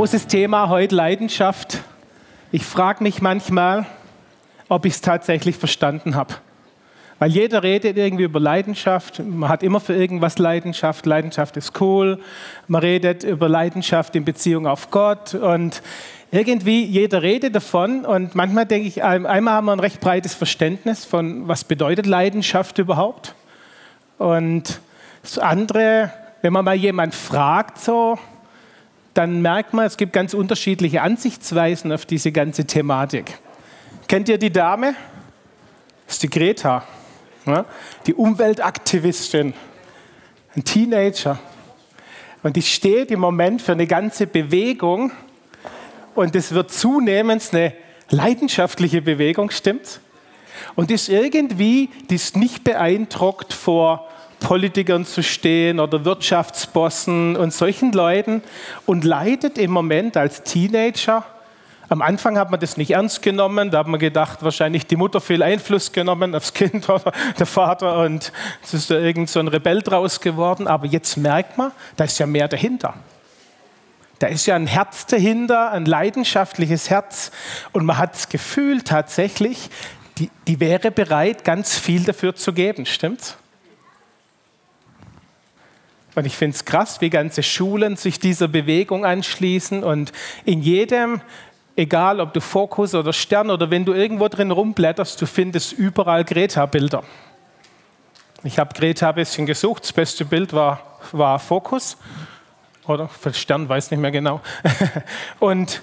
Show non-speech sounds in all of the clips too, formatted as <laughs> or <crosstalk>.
Großes Thema heute Leidenschaft. Ich frage mich manchmal, ob ich es tatsächlich verstanden habe. Weil jeder redet irgendwie über Leidenschaft. Man hat immer für irgendwas Leidenschaft. Leidenschaft ist cool. Man redet über Leidenschaft in Beziehung auf Gott. Und irgendwie jeder redet davon. Und manchmal denke ich, einmal haben wir ein recht breites Verständnis von, was bedeutet Leidenschaft überhaupt. Und das andere, wenn man mal jemand fragt, so, dann merkt man, es gibt ganz unterschiedliche Ansichtsweisen auf diese ganze Thematik. Kennt ihr die Dame? Das ist die Greta, ja? die Umweltaktivistin, ein Teenager. Und die steht im Moment für eine ganze Bewegung und es wird zunehmend eine leidenschaftliche Bewegung, stimmt's? Und ist irgendwie, die ist nicht beeindruckt vor Politikern zu stehen oder Wirtschaftsbossen und solchen Leuten und leidet im Moment als Teenager. Am Anfang hat man das nicht ernst genommen, da hat man gedacht, wahrscheinlich die Mutter viel Einfluss genommen aufs Kind <laughs> oder der Vater und es ist da irgend so ein Rebell draus geworden. Aber jetzt merkt man, da ist ja mehr dahinter. Da ist ja ein Herz dahinter, ein leidenschaftliches Herz und man hat das Gefühl tatsächlich, die, die wäre bereit, ganz viel dafür zu geben, stimmt's? Und ich finde es krass, wie ganze Schulen sich dieser Bewegung anschließen und in jedem, egal ob du Fokus oder Stern oder wenn du irgendwo drin rumblätterst, du findest überall Greta-Bilder. Ich habe Greta ein bisschen gesucht, das beste Bild war, war Fokus oder für Stern, weiß nicht mehr genau. <laughs> und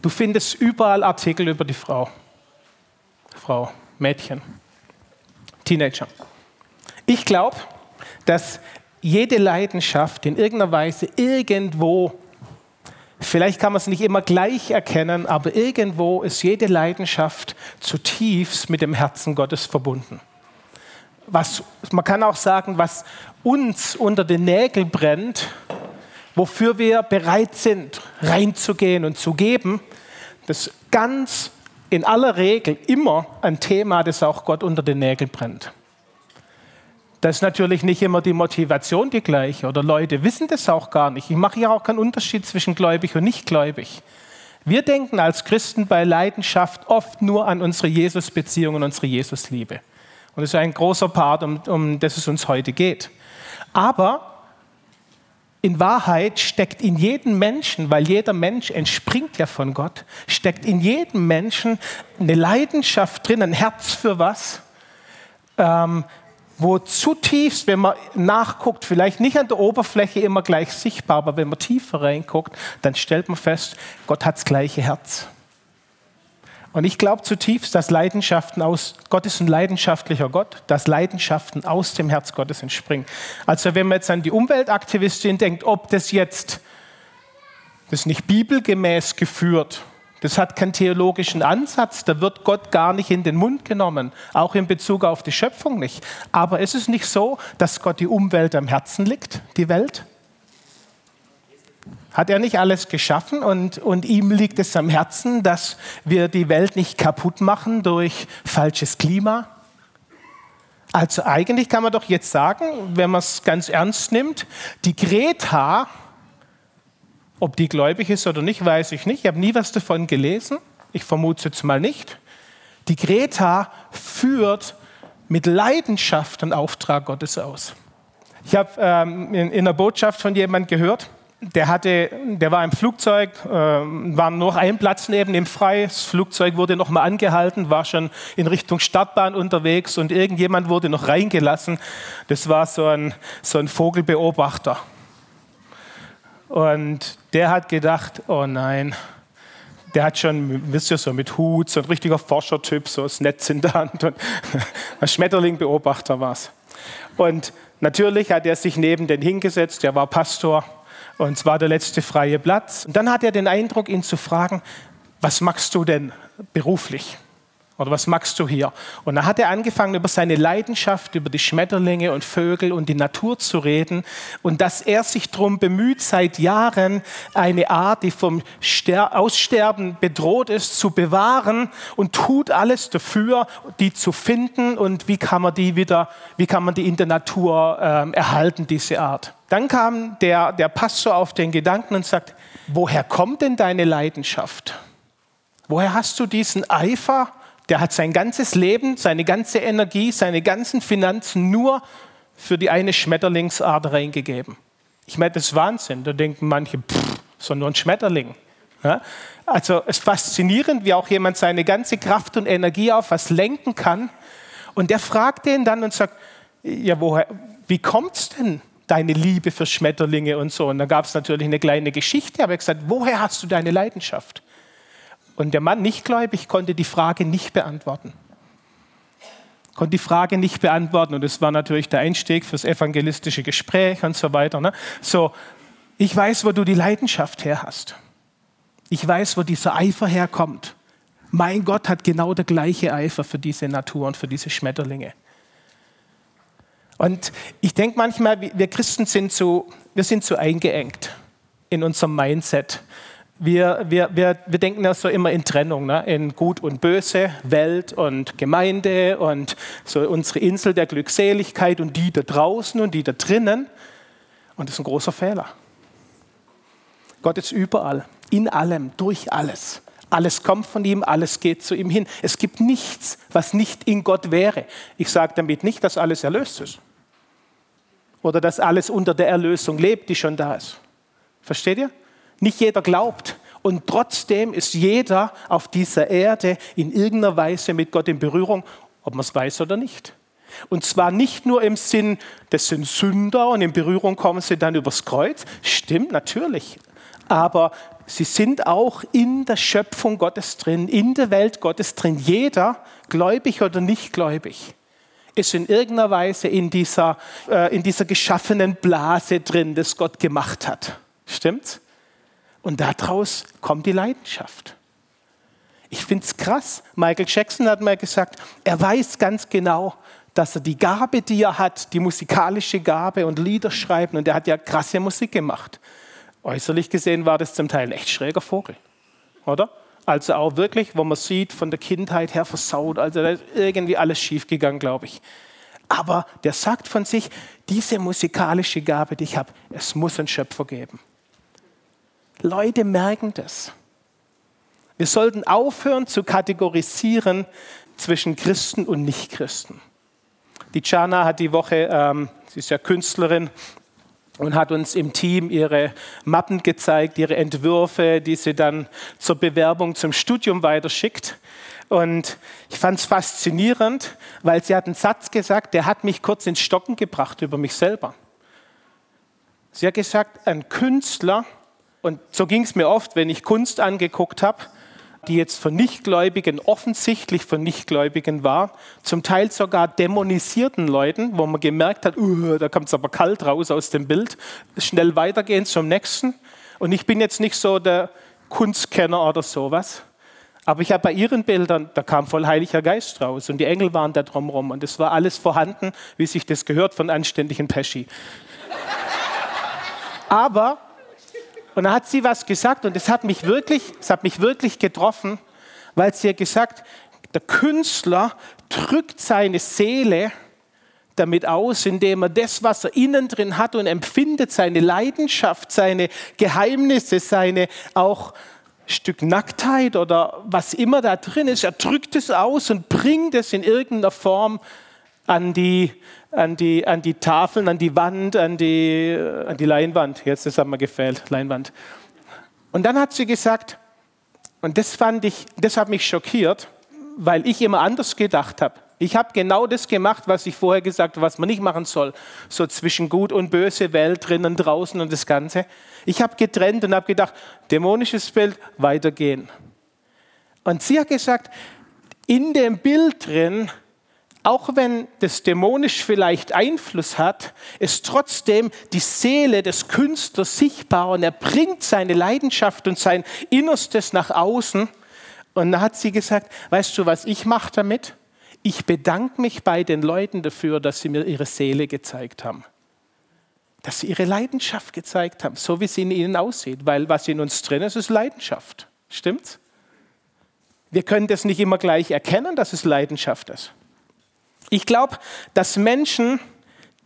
du findest überall Artikel über die Frau. Frau, Mädchen, Teenager. Ich glaube, dass jede Leidenschaft in irgendeiner Weise irgendwo, vielleicht kann man es nicht immer gleich erkennen, aber irgendwo ist jede Leidenschaft zutiefst mit dem Herzen Gottes verbunden. Was, man kann auch sagen, was uns unter den Nägeln brennt, wofür wir bereit sind, reinzugehen und zu geben, das ganz in aller Regel immer ein Thema, das auch Gott unter den Nägeln brennt. Das ist natürlich nicht immer die Motivation die gleiche oder Leute wissen das auch gar nicht. Ich mache ja auch keinen Unterschied zwischen gläubig und nicht gläubig. Wir denken als Christen bei Leidenschaft oft nur an unsere Jesus-Beziehung und unsere Jesus-Liebe. Und das ist ein großer Part, um, um das es uns heute geht. Aber in Wahrheit steckt in jedem Menschen, weil jeder Mensch entspringt ja von Gott, steckt in jedem Menschen eine Leidenschaft drin, ein Herz für was, ähm, wo zutiefst, wenn man nachguckt, vielleicht nicht an der Oberfläche immer gleich sichtbar, aber wenn man tiefer reinguckt, dann stellt man fest, Gott hat das gleiche Herz. Und ich glaube zutiefst, dass Leidenschaften aus, Gott ist ein leidenschaftlicher Gott, dass Leidenschaften aus dem Herz Gottes entspringen. Also wenn man jetzt an die Umweltaktivistin denkt, ob das jetzt, das ist nicht bibelgemäß geführt, das hat keinen theologischen Ansatz, da wird Gott gar nicht in den Mund genommen, auch in Bezug auf die Schöpfung nicht. Aber ist es nicht so, dass Gott die Umwelt am Herzen liegt, die Welt? Hat er nicht alles geschaffen und, und ihm liegt es am Herzen, dass wir die Welt nicht kaputt machen durch falsches Klima? Also eigentlich kann man doch jetzt sagen, wenn man es ganz ernst nimmt, die Greta ob die gläubig ist oder nicht, weiß ich nicht. Ich habe nie was davon gelesen. Ich vermute es jetzt mal nicht. Die Greta führt mit Leidenschaft den Auftrag Gottes aus. Ich habe ähm, in, in einer Botschaft von jemandem gehört, der, hatte, der war im Flugzeug, äh, war noch ein Platz neben ihm frei. Das Flugzeug wurde noch mal angehalten, war schon in Richtung Startbahn unterwegs und irgendjemand wurde noch reingelassen. Das war so ein, so ein Vogelbeobachter. Und der hat gedacht, oh nein, der hat schon, wisst ihr, so mit Hut, so ein richtiger Forschertyp, so das Netz in der Hand und <laughs> ein Schmetterlingbeobachter war es. Und natürlich hat er sich neben den hingesetzt, er war Pastor und es war der letzte freie Platz. Und dann hat er den Eindruck, ihn zu fragen, was machst du denn beruflich? Oder was magst du hier? Und dann hat er angefangen, über seine Leidenschaft, über die Schmetterlinge und Vögel und die Natur zu reden. Und dass er sich darum bemüht, seit Jahren eine Art, die vom Ster Aussterben bedroht ist, zu bewahren und tut alles dafür, die zu finden und wie kann man die wieder, wie kann man die in der Natur äh, erhalten, diese Art. Dann kam der, der Pastor auf den Gedanken und sagt, woher kommt denn deine Leidenschaft? Woher hast du diesen Eifer? Der hat sein ganzes Leben, seine ganze Energie, seine ganzen Finanzen nur für die eine Schmetterlingsart reingegeben. Ich meine, das ist Wahnsinn. Da denken manche, pff, so nur ein Schmetterling. Ja? Also es ist faszinierend, wie auch jemand seine ganze Kraft und Energie auf was lenken kann. Und der fragt den dann und sagt, ja, woher, wie kommt es denn, deine Liebe für Schmetterlinge und so? Und da gab es natürlich eine kleine Geschichte, aber er hat gesagt, woher hast du deine Leidenschaft? Und der Mann, nicht gläubig, konnte die Frage nicht beantworten. Konnte die Frage nicht beantworten. Und das war natürlich der Einstieg fürs evangelistische Gespräch und so weiter. Ne? So, ich weiß, wo du die Leidenschaft her hast. Ich weiß, wo dieser Eifer herkommt. Mein Gott hat genau der gleiche Eifer für diese Natur und für diese Schmetterlinge. Und ich denke manchmal, wir Christen sind so, wir sind so eingeengt in unserem Mindset wir, wir, wir, wir denken ja so immer in Trennung, ne? in Gut und Böse, Welt und Gemeinde und so unsere Insel der Glückseligkeit und die da draußen und die da drinnen. Und das ist ein großer Fehler. Gott ist überall, in allem, durch alles. Alles kommt von ihm, alles geht zu ihm hin. Es gibt nichts, was nicht in Gott wäre. Ich sage damit nicht, dass alles erlöst ist. Oder dass alles unter der Erlösung lebt, die schon da ist. Versteht ihr? Nicht jeder glaubt. Und trotzdem ist jeder auf dieser Erde in irgendeiner Weise mit Gott in Berührung, ob man es weiß oder nicht. Und zwar nicht nur im Sinn, das sind Sünder und in Berührung kommen sie dann übers Kreuz. Stimmt, natürlich. Aber sie sind auch in der Schöpfung Gottes drin, in der Welt Gottes drin. Jeder, gläubig oder nicht gläubig, ist in irgendeiner Weise in dieser, äh, in dieser geschaffenen Blase drin, das Gott gemacht hat. Stimmt's? Und daraus kommt die Leidenschaft. Ich finde es krass. Michael Jackson hat mal gesagt, er weiß ganz genau, dass er die Gabe, die er hat, die musikalische Gabe und Lieder schreiben, und er hat ja krasse Musik gemacht. Äußerlich gesehen war das zum Teil ein echt schräger Vogel, oder? Also auch wirklich, wo man sieht, von der Kindheit her versaut, also da ist irgendwie alles schiefgegangen, glaube ich. Aber der sagt von sich, diese musikalische Gabe, die ich habe, es muss einen Schöpfer geben. Leute merken das. Wir sollten aufhören zu kategorisieren zwischen Christen und Nichtchristen. Die Jana hat die Woche, ähm, sie ist ja Künstlerin, und hat uns im Team ihre Mappen gezeigt, ihre Entwürfe, die sie dann zur Bewerbung zum Studium weiterschickt. Und ich fand es faszinierend, weil sie hat einen Satz gesagt, der hat mich kurz ins Stocken gebracht über mich selber. Sie hat gesagt, ein Künstler und so ging es mir oft, wenn ich Kunst angeguckt habe, die jetzt von Nichtgläubigen, offensichtlich von Nichtgläubigen war, zum Teil sogar dämonisierten Leuten, wo man gemerkt hat, uh, da kommt es aber kalt raus aus dem Bild, schnell weitergehen zum nächsten. Und ich bin jetzt nicht so der Kunstkenner oder sowas, aber ich habe bei ihren Bildern, da kam voll Heiliger Geist raus und die Engel waren da drumherum und es war alles vorhanden, wie sich das gehört von anständigen Pesci. Aber und da hat sie was gesagt und es hat mich wirklich, es hat mich wirklich getroffen, weil sie hat gesagt, der Künstler drückt seine Seele damit aus, indem er das, was er innen drin hat und empfindet, seine Leidenschaft, seine Geheimnisse, seine auch Stück Nacktheit oder was immer da drin ist, er drückt es aus und bringt es in irgendeiner Form an die, an die, an die Tafeln, an die Wand, an die, an die Leinwand. Jetzt ist mir gefällt, Leinwand. Und dann hat sie gesagt, und das fand ich, das hat mich schockiert, weil ich immer anders gedacht habe. Ich habe genau das gemacht, was ich vorher gesagt habe, was man nicht machen soll. So zwischen gut und böse Welt, drinnen, draußen und das Ganze. Ich habe getrennt und habe gedacht, dämonisches Bild, weitergehen. Und sie hat gesagt, in dem Bild drin auch wenn das dämonisch vielleicht Einfluss hat, ist trotzdem die Seele des Künstlers sichtbar und er bringt seine Leidenschaft und sein Innerstes nach außen. Und dann hat sie gesagt, weißt du, was ich mache damit? Ich bedanke mich bei den Leuten dafür, dass sie mir ihre Seele gezeigt haben. Dass sie ihre Leidenschaft gezeigt haben, so wie sie in ihnen aussieht. Weil was in uns drin ist, ist Leidenschaft. Stimmt's? Wir können das nicht immer gleich erkennen, dass es Leidenschaft ist. Ich glaube, dass Menschen,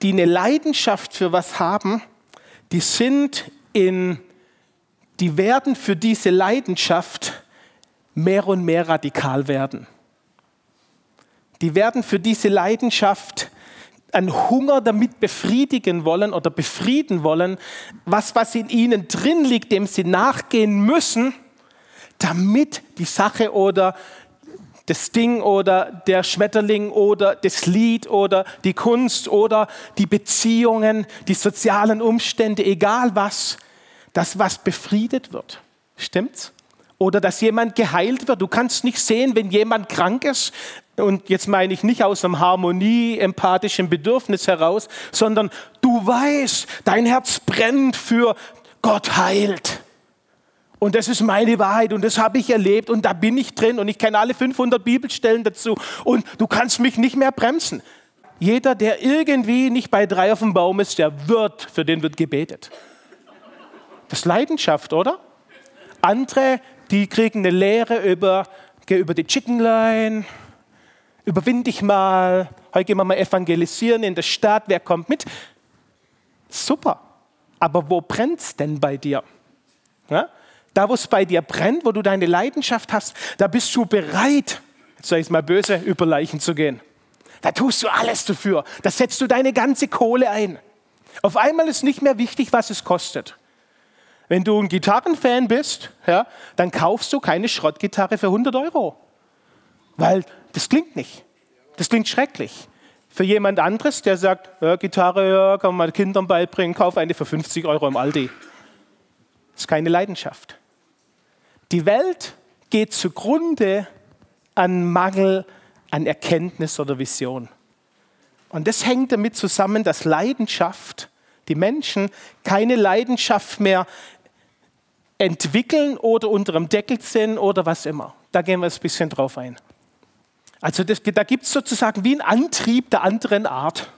die eine Leidenschaft für was haben, die sind in, die werden für diese Leidenschaft mehr und mehr radikal werden. Die werden für diese Leidenschaft einen Hunger damit befriedigen wollen oder befrieden wollen, was, was in ihnen drin liegt, dem sie nachgehen müssen, damit die Sache oder das Ding oder der Schmetterling oder das Lied oder die Kunst oder die Beziehungen, die sozialen Umstände, egal was, das was befriedet wird. Stimmt's? Oder dass jemand geheilt wird. Du kannst nicht sehen, wenn jemand krank ist, und jetzt meine ich nicht aus einem Harmonie, empathischen Bedürfnis heraus, sondern du weißt, dein Herz brennt für Gott heilt. Und das ist meine Wahrheit und das habe ich erlebt und da bin ich drin und ich kenne alle 500 Bibelstellen dazu und du kannst mich nicht mehr bremsen. Jeder, der irgendwie nicht bei drei auf dem Baum ist, der wird, für den wird gebetet. Das ist Leidenschaft, oder? Andere, die kriegen eine Lehre über, über die Chicken Line, überwind dich mal, heute gehen wir mal evangelisieren in der Stadt, wer kommt mit? Super, aber wo brennt es denn bei dir? Ja? Da, wo es bei dir brennt, wo du deine Leidenschaft hast, da bist du bereit, jetzt sage ich es mal böse, über Leichen zu gehen. Da tust du alles dafür. Da setzt du deine ganze Kohle ein. Auf einmal ist nicht mehr wichtig, was es kostet. Wenn du ein Gitarrenfan bist, ja, dann kaufst du keine Schrottgitarre für 100 Euro. Weil das klingt nicht. Das klingt schrecklich. Für jemand anderes, der sagt, ja, Gitarre ja, kann man Kindern beibringen, kauf eine für 50 Euro im Aldi. Das ist keine Leidenschaft. Die Welt geht zugrunde an Mangel an Erkenntnis oder Vision. Und das hängt damit zusammen, dass Leidenschaft, die Menschen keine Leidenschaft mehr entwickeln oder unter dem Deckel sind oder was immer. Da gehen wir ein bisschen drauf ein. Also das, da gibt es sozusagen wie einen Antrieb der anderen Art.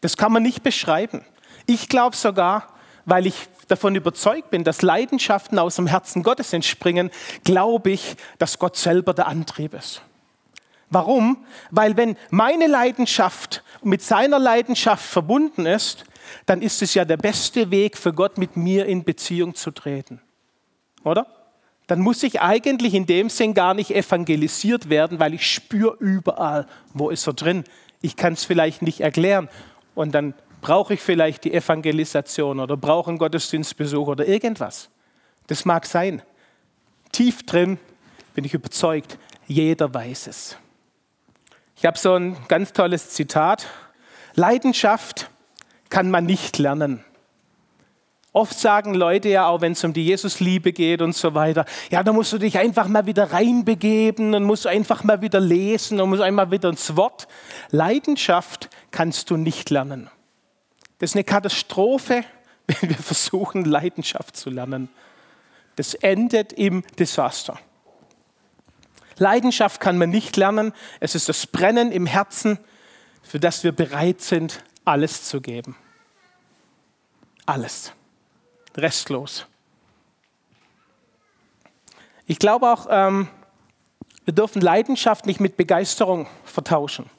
Das kann man nicht beschreiben. Ich glaube sogar, weil ich davon überzeugt bin, dass Leidenschaften aus dem Herzen Gottes entspringen, glaube ich, dass Gott selber der Antrieb ist. Warum? Weil wenn meine Leidenschaft mit seiner Leidenschaft verbunden ist, dann ist es ja der beste Weg für Gott, mit mir in Beziehung zu treten. Oder? Dann muss ich eigentlich in dem Sinn gar nicht evangelisiert werden, weil ich spüre überall, wo ist er drin. Ich kann es vielleicht nicht erklären. Und dann Brauche ich vielleicht die Evangelisation oder brauche einen Gottesdienstbesuch oder irgendwas? Das mag sein. Tief drin bin ich überzeugt, jeder weiß es. Ich habe so ein ganz tolles Zitat. Leidenschaft kann man nicht lernen. Oft sagen Leute ja auch, wenn es um die Jesusliebe geht und so weiter, ja, da musst du dich einfach mal wieder reinbegeben und musst einfach mal wieder lesen und musst einmal wieder ins Wort. Leidenschaft kannst du nicht lernen. Das ist eine Katastrophe, <laughs> wenn wir versuchen, Leidenschaft zu lernen. Das endet im Desaster. Leidenschaft kann man nicht lernen. Es ist das Brennen im Herzen, für das wir bereit sind, alles zu geben. Alles. Restlos. Ich glaube auch, ähm, wir dürfen Leidenschaft nicht mit Begeisterung vertauschen.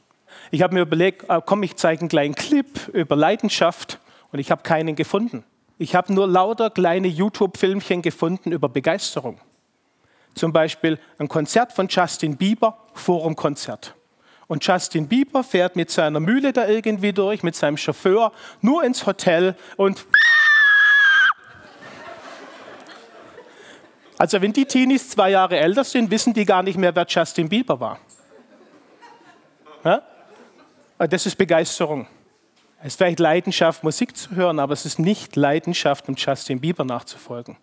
Ich habe mir überlegt, äh, komm, ich zeige einen kleinen Clip über Leidenschaft und ich habe keinen gefunden. Ich habe nur lauter kleine YouTube-Filmchen gefunden über Begeisterung. Zum Beispiel ein Konzert von Justin Bieber, Forumkonzert. Und Justin Bieber fährt mit seiner Mühle da irgendwie durch, mit seinem Chauffeur, nur ins Hotel und Also wenn die Teenies zwei Jahre älter sind, wissen die gar nicht mehr, wer Justin Bieber war. Ja? Ah, das ist Begeisterung. Es ist vielleicht Leidenschaft, Musik zu hören, aber es ist nicht Leidenschaft, um Justin Bieber nachzufolgen.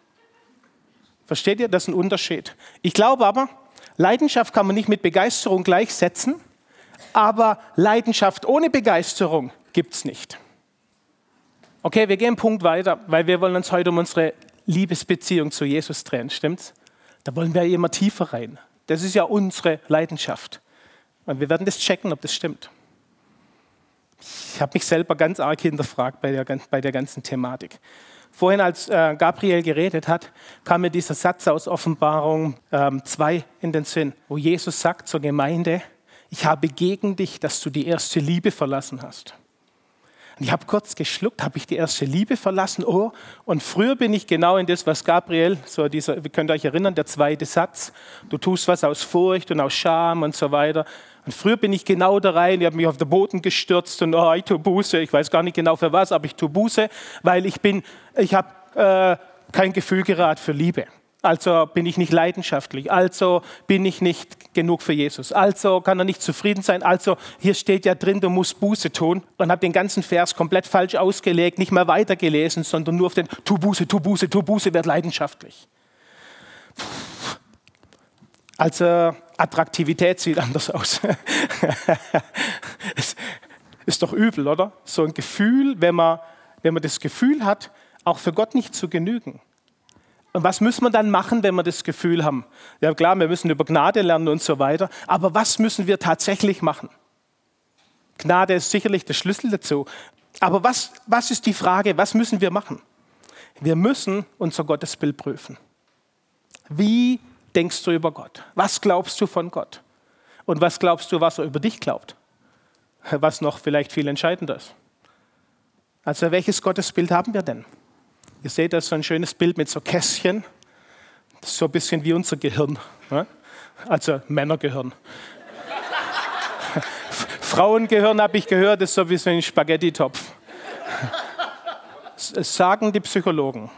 Versteht ihr? Das ist ein Unterschied. Ich glaube aber, Leidenschaft kann man nicht mit Begeisterung gleichsetzen, aber Leidenschaft ohne Begeisterung gibt es nicht. Okay, wir gehen einen Punkt weiter, weil wir wollen uns heute um unsere Liebesbeziehung zu Jesus drehen, stimmt's? Da wollen wir immer tiefer rein. Das ist ja unsere Leidenschaft. Und wir werden das checken, ob das stimmt. Ich habe mich selber ganz arg hinterfragt bei der, bei der ganzen Thematik. Vorhin, als äh, Gabriel geredet hat, kam mir dieser Satz aus Offenbarung 2 ähm, in den Sinn, wo Jesus sagt zur Gemeinde, ich habe gegen dich, dass du die erste Liebe verlassen hast. Und ich habe kurz geschluckt, habe ich die erste Liebe verlassen? Oh, und früher bin ich genau in das, was Gabriel, so dieser, ihr könnt euch erinnern, der zweite Satz, du tust was aus Furcht und aus Scham und so weiter. Und früher bin ich genau da rein, ich habe mich auf den Boden gestürzt und oh, ich tue Buße, ich weiß gar nicht genau für was, aber ich tue Buße, weil ich bin, ich habe äh, kein Gefühl gerade für Liebe. Also bin ich nicht leidenschaftlich, also bin ich nicht genug für Jesus, also kann er nicht zufrieden sein, also hier steht ja drin, du musst Buße tun und habe den ganzen Vers komplett falsch ausgelegt, nicht mehr weitergelesen, sondern nur auf den Tu Buße, Tu Buße, Tu Buße, werd leidenschaftlich. Also Attraktivität sieht anders aus. <laughs> ist doch übel, oder? So ein Gefühl, wenn man, wenn man das Gefühl hat, auch für Gott nicht zu genügen und was müssen wir dann machen, wenn wir das Gefühl haben? Ja klar, wir müssen über Gnade lernen und so weiter, aber was müssen wir tatsächlich machen? Gnade ist sicherlich der Schlüssel dazu. Aber was, was ist die Frage, was müssen wir machen? Wir müssen unser Gottesbild prüfen. Wie denkst du über Gott? Was glaubst du von Gott? Und was glaubst du, was er über dich glaubt? Was noch vielleicht viel entscheidender ist. Also welches Gottesbild haben wir denn? Ihr seht da so ein schönes Bild mit so Kästchen. Das ist so ein bisschen wie unser Gehirn. Ne? Also Männergehirn. <laughs> Frauengehirn habe ich gehört, ist so wie so ein Spaghetti-Topf. Das sagen die Psychologen.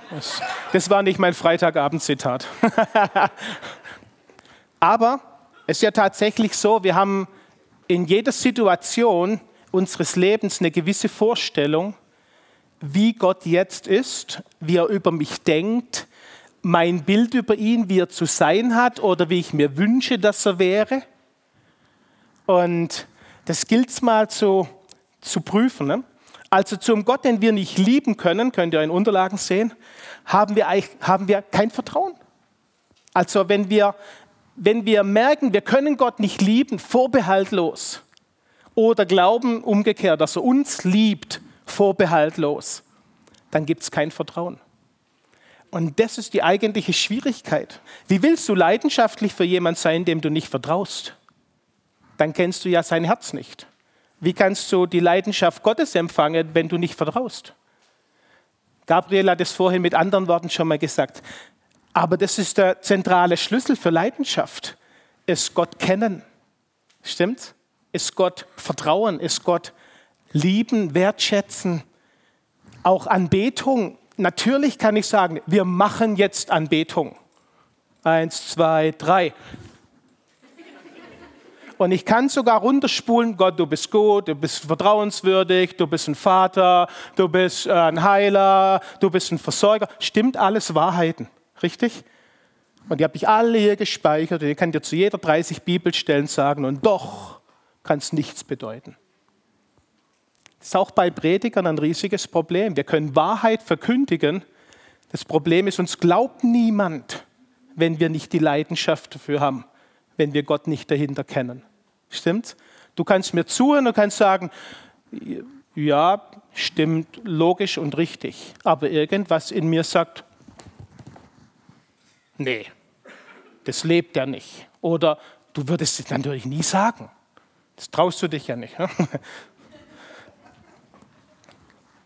Das war nicht mein Freitagabend-Zitat. <laughs> Aber es ist ja tatsächlich so, wir haben in jeder Situation unseres Lebens eine gewisse Vorstellung, wie Gott jetzt ist, wie er über mich denkt, mein Bild über ihn, wie er zu sein hat oder wie ich mir wünsche, dass er wäre. Und das gilt es mal zu, zu prüfen. Ne? Also zum Gott, den wir nicht lieben können, könnt ihr in Unterlagen sehen, haben wir, haben wir kein Vertrauen. Also wenn wir, wenn wir merken, wir können Gott nicht lieben, vorbehaltlos, oder glauben umgekehrt, dass er uns liebt, vorbehaltlos, dann gibt es kein Vertrauen. Und das ist die eigentliche Schwierigkeit. Wie willst du leidenschaftlich für jemand sein, dem du nicht vertraust? Dann kennst du ja sein Herz nicht. Wie kannst du die Leidenschaft Gottes empfangen, wenn du nicht vertraust? Gabriel hat es vorhin mit anderen Worten schon mal gesagt. Aber das ist der zentrale Schlüssel für Leidenschaft. Es Gott kennen. Stimmt? Es Gott vertrauen, es Gott lieben, wertschätzen, auch Anbetung. Natürlich kann ich sagen, wir machen jetzt Anbetung. Eins, zwei, drei. Und ich kann sogar runterspulen, Gott, du bist gut, du bist vertrauenswürdig, du bist ein Vater, du bist äh, ein Heiler, du bist ein Versorger. Stimmt alles Wahrheiten, richtig? Und die habe ich alle hier gespeichert und ich kann dir zu jeder 30 Bibelstellen sagen und doch kann es nichts bedeuten. Das ist auch bei Predigern ein riesiges Problem. Wir können Wahrheit verkündigen. Das Problem ist, uns glaubt niemand, wenn wir nicht die Leidenschaft dafür haben, wenn wir Gott nicht dahinter kennen. Stimmt? Du kannst mir zuhören und kannst sagen, ja, stimmt, logisch und richtig. Aber irgendwas in mir sagt, nee, das lebt er nicht. Oder du würdest es natürlich nie sagen. Das traust du dich ja nicht. Ne? <laughs>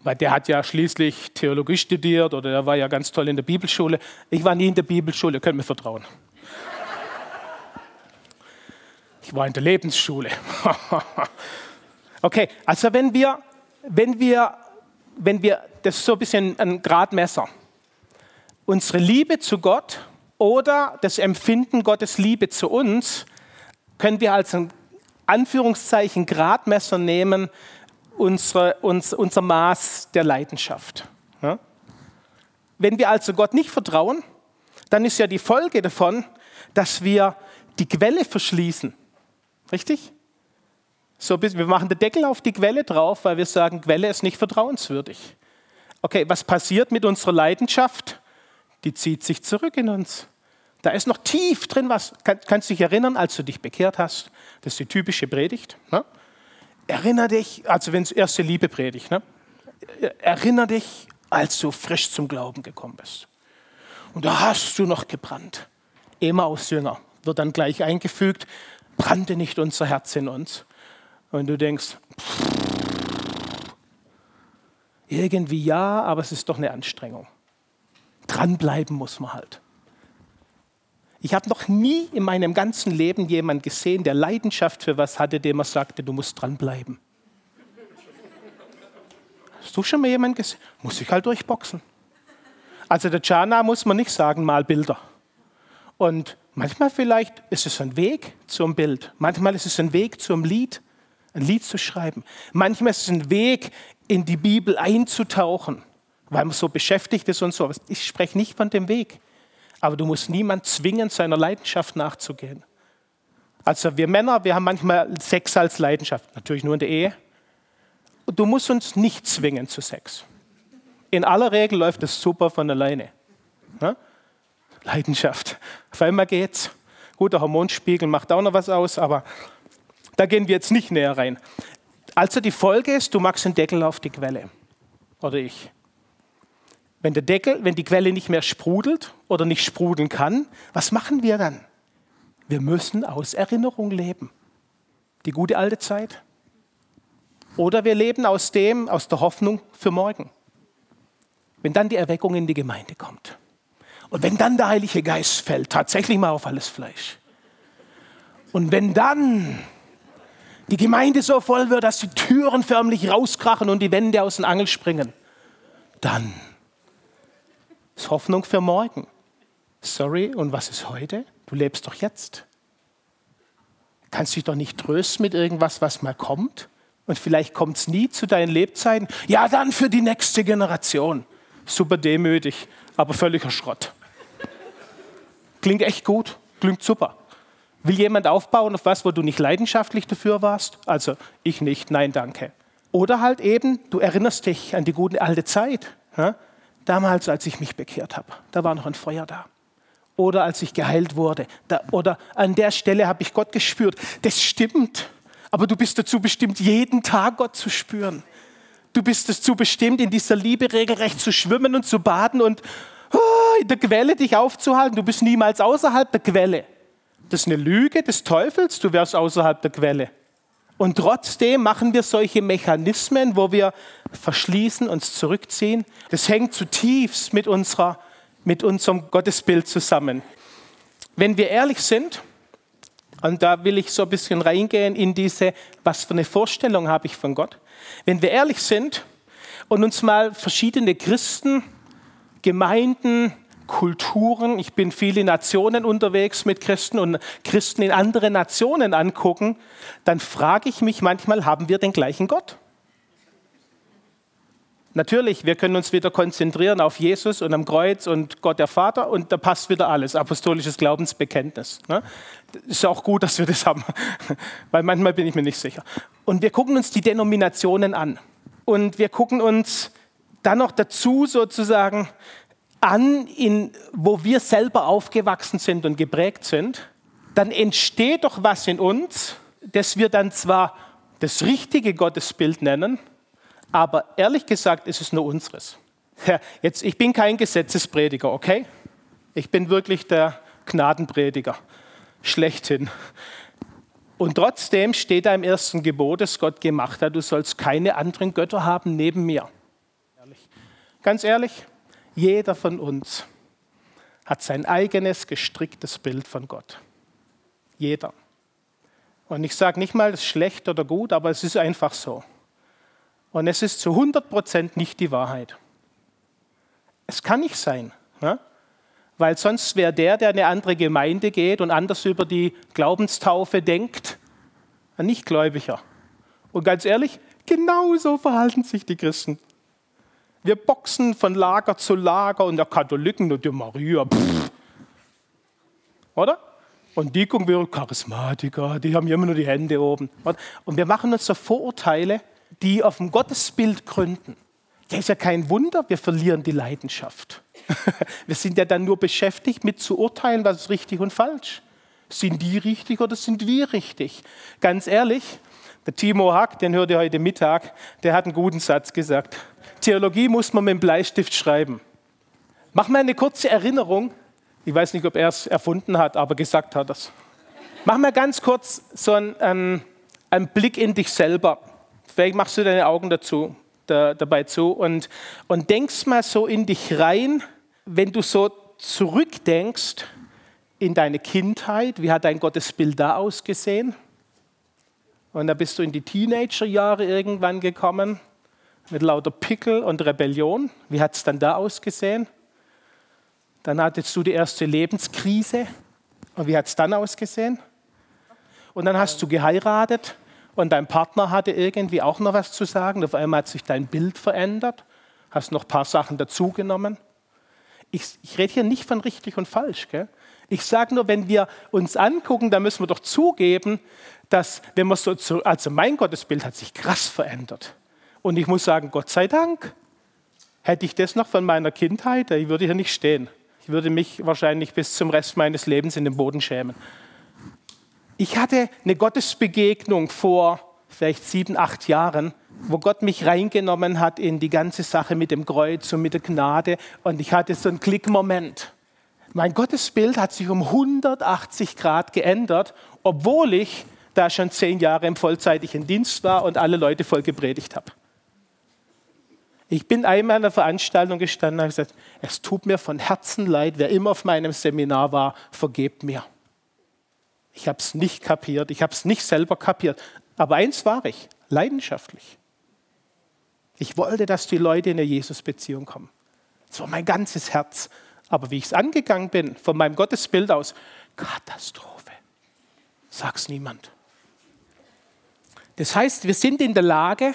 weil der hat ja schließlich Theologie studiert oder der war ja ganz toll in der Bibelschule. Ich war nie in der Bibelschule, könnt mir vertrauen. Ich war in der Lebensschule. <laughs> okay, also wenn wir, wenn wir, wenn wir, das ist so ein bisschen ein Gradmesser, unsere Liebe zu Gott oder das Empfinden Gottes Liebe zu uns, können wir als ein Anführungszeichen Gradmesser nehmen, unsere, uns, unser Maß der Leidenschaft. Ja? Wenn wir also Gott nicht vertrauen, dann ist ja die Folge davon, dass wir die Quelle verschließen. Richtig? So, wir machen den Deckel auf die Quelle drauf, weil wir sagen, Quelle ist nicht vertrauenswürdig. Okay, was passiert mit unserer Leidenschaft? Die zieht sich zurück in uns. Da ist noch tief drin was. Kann, kannst du dich erinnern, als du dich bekehrt hast? Das ist die typische Predigt. Ne? Erinner dich, also wenn es erste Liebe predigt, ne? erinner dich, als du frisch zum Glauben gekommen bist. Und da hast du noch gebrannt. Emmaus Jünger wird dann gleich eingefügt, brannte nicht unser Herz in uns. Und du denkst, irgendwie ja, aber es ist doch eine Anstrengung. Dranbleiben muss man halt. Ich habe noch nie in meinem ganzen Leben jemanden gesehen, der Leidenschaft für was hatte, dem er sagte, du musst dranbleiben. Hast du schon mal jemanden gesehen? Muss ich halt durchboxen. Also der Jana muss man nicht sagen, mal Bilder. Und manchmal vielleicht ist es ein Weg zum Bild. Manchmal ist es ein Weg zum Lied, ein Lied zu schreiben. Manchmal ist es ein Weg, in die Bibel einzutauchen, weil man so beschäftigt ist und so. Ich spreche nicht von dem Weg. Aber du musst niemand zwingen, seiner Leidenschaft nachzugehen. Also wir Männer, wir haben manchmal Sex als Leidenschaft, natürlich nur in der Ehe. Du musst uns nicht zwingen zu Sex. In aller Regel läuft es super von alleine. Ja? Leidenschaft. Auf einmal geht's. Gut, der Hormonspiegel macht auch noch was aus, aber da gehen wir jetzt nicht näher rein. Also die Folge ist, du machst den Deckel auf die Quelle. Oder ich. Wenn der Deckel, wenn die Quelle nicht mehr sprudelt oder nicht sprudeln kann, was machen wir dann? Wir müssen aus Erinnerung leben. Die gute alte Zeit. Oder wir leben aus dem, aus der Hoffnung für morgen. Wenn dann die Erweckung in die Gemeinde kommt. Und wenn dann der Heilige Geist fällt, tatsächlich mal auf alles Fleisch. Und wenn dann die Gemeinde so voll wird, dass die Türen förmlich rauskrachen und die Wände aus den Angel springen, dann ist Hoffnung für morgen. Sorry, und was ist heute? Du lebst doch jetzt. Kannst dich doch nicht trösten mit irgendwas, was mal kommt? Und vielleicht kommt es nie zu deinen Lebzeiten. Ja, dann für die nächste Generation. Super demütig, aber völliger Schrott. Klingt echt gut, klingt super. Will jemand aufbauen auf was, wo du nicht leidenschaftlich dafür warst? Also ich nicht, nein, danke. Oder halt eben, du erinnerst dich an die gute alte Zeit. Ja? Damals, als ich mich bekehrt habe, da war noch ein Feuer da. Oder als ich geheilt wurde. Da, oder an der Stelle habe ich Gott gespürt. Das stimmt. Aber du bist dazu bestimmt, jeden Tag Gott zu spüren. Du bist dazu bestimmt, in dieser Liebe regelrecht zu schwimmen und zu baden und, in der Quelle dich aufzuhalten. Du bist niemals außerhalb der Quelle. Das ist eine Lüge des Teufels, du wärst außerhalb der Quelle. Und trotzdem machen wir solche Mechanismen, wo wir verschließen, uns zurückziehen. Das hängt zutiefst mit, unserer, mit unserem Gottesbild zusammen. Wenn wir ehrlich sind, und da will ich so ein bisschen reingehen in diese, was für eine Vorstellung habe ich von Gott. Wenn wir ehrlich sind und uns mal verschiedene Christen, Gemeinden, Kulturen, ich bin viele Nationen unterwegs mit Christen und Christen in andere Nationen angucken, dann frage ich mich manchmal, haben wir den gleichen Gott? Natürlich, wir können uns wieder konzentrieren auf Jesus und am Kreuz und Gott der Vater und da passt wieder alles, apostolisches Glaubensbekenntnis. Ne? Ist auch gut, dass wir das haben, <laughs> weil manchmal bin ich mir nicht sicher. Und wir gucken uns die Denominationen an und wir gucken uns dann noch dazu sozusagen an, in, wo wir selber aufgewachsen sind und geprägt sind, dann entsteht doch was in uns, das wir dann zwar das richtige Gottesbild nennen, aber ehrlich gesagt ist es nur unseres. Ja, jetzt, ich bin kein Gesetzesprediger, okay? Ich bin wirklich der Gnadenprediger, schlechthin. Und trotzdem steht da im ersten Gebot, das Gott gemacht hat, du sollst keine anderen Götter haben neben mir. Ganz ehrlich, jeder von uns hat sein eigenes gestricktes Bild von Gott. Jeder. Und ich sage nicht mal, das ist schlecht oder gut, aber es ist einfach so. Und es ist zu 100 Prozent nicht die Wahrheit. Es kann nicht sein, ne? weil sonst wäre der, der in eine andere Gemeinde geht und anders über die Glaubenstaufe denkt, ein Nichtgläubiger. Und ganz ehrlich, genauso verhalten sich die Christen. Wir boxen von Lager zu Lager und der Katholiken und die Maria. Pff. Oder? Und die gucken wir, Charismatiker, die haben immer nur die Hände oben. Und wir machen uns so Vorurteile, die auf dem Gottesbild gründen. Ja, ist ja kein Wunder, wir verlieren die Leidenschaft. <laughs> wir sind ja dann nur beschäftigt mit zu urteilen, was ist richtig und falsch. Sind die richtig oder sind wir richtig? Ganz ehrlich, der Timo Hack, den hört ihr heute Mittag, der hat einen guten Satz gesagt. Theologie muss man mit dem Bleistift schreiben. Mach mal eine kurze Erinnerung. Ich weiß nicht, ob er es erfunden hat, aber gesagt hat es. Mach mal ganz kurz so einen, einen, einen Blick in dich selber. Vielleicht machst du deine Augen dazu, da, dabei zu und, und denkst mal so in dich rein, wenn du so zurückdenkst in deine Kindheit, wie hat dein Gottesbild da ausgesehen? Und da bist du in die Teenagerjahre irgendwann gekommen mit lauter Pickel und Rebellion. Wie hat es dann da ausgesehen? Dann hattest du die erste Lebenskrise. Und wie hat es dann ausgesehen? Und dann hast du geheiratet und dein Partner hatte irgendwie auch noch was zu sagen. Auf einmal hat sich dein Bild verändert, hast noch ein paar Sachen dazugenommen. Ich, ich rede hier nicht von richtig und falsch. Gell? Ich sage nur, wenn wir uns angucken, dann müssen wir doch zugeben, dass, wenn man so, also mein Gottesbild hat sich krass verändert. Und ich muss sagen, Gott sei Dank. Hätte ich das noch von meiner Kindheit, ich würde hier nicht stehen. Ich würde mich wahrscheinlich bis zum Rest meines Lebens in den Boden schämen. Ich hatte eine Gottesbegegnung vor vielleicht sieben, acht Jahren, wo Gott mich reingenommen hat in die ganze Sache mit dem Kreuz und mit der Gnade. Und ich hatte so einen Klickmoment. Mein Gottesbild hat sich um 180 Grad geändert, obwohl ich da schon zehn Jahre im vollzeitigen Dienst war und alle Leute voll gepredigt habe. Ich bin einmal an einer Veranstaltung gestanden und habe gesagt, es tut mir von Herzen leid, wer immer auf meinem Seminar war, vergebt mir. Ich habe es nicht kapiert, ich habe es nicht selber kapiert. Aber eins war ich, leidenschaftlich. Ich wollte, dass die Leute in eine Jesus-Beziehung kommen. Das war mein ganzes Herz. Aber wie ich es angegangen bin, von meinem Gottesbild aus, Katastrophe. Sag's niemand. Das heißt, wir sind in der Lage,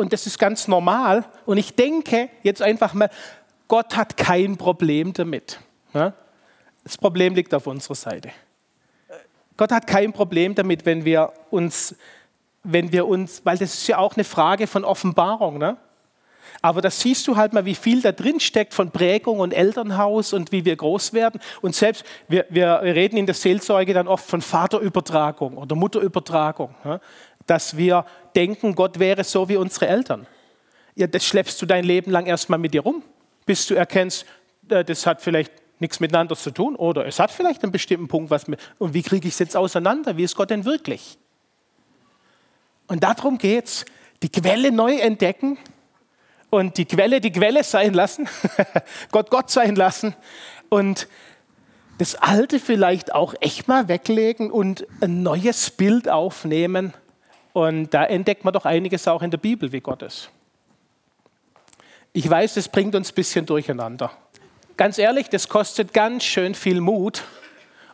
und das ist ganz normal, und ich denke jetzt einfach mal, Gott hat kein Problem damit. Das Problem liegt auf unserer Seite. Gott hat kein Problem damit, wenn wir uns, wenn wir uns, weil das ist ja auch eine Frage von Offenbarung, ne? Aber das siehst du halt mal, wie viel da drin steckt von Prägung und Elternhaus und wie wir groß werden. Und selbst, wir, wir reden in der Seelsorge dann oft von Vaterübertragung oder Mutterübertragung, ne? dass wir denken, Gott wäre so wie unsere Eltern. Ja, das schleppst du dein Leben lang erstmal mit dir rum, bis du erkennst, äh, das hat vielleicht nichts miteinander zu tun oder es hat vielleicht einen bestimmten Punkt, was mit, und wie kriege ich es jetzt auseinander? Wie ist Gott denn wirklich? Und darum geht es, die Quelle neu entdecken und die Quelle die Quelle sein lassen, <laughs> Gott Gott sein lassen und das Alte vielleicht auch echt mal weglegen und ein neues Bild aufnehmen. Und da entdeckt man doch einiges auch in der Bibel, wie Gott ist. Ich weiß, das bringt uns ein bisschen durcheinander. Ganz ehrlich, das kostet ganz schön viel Mut,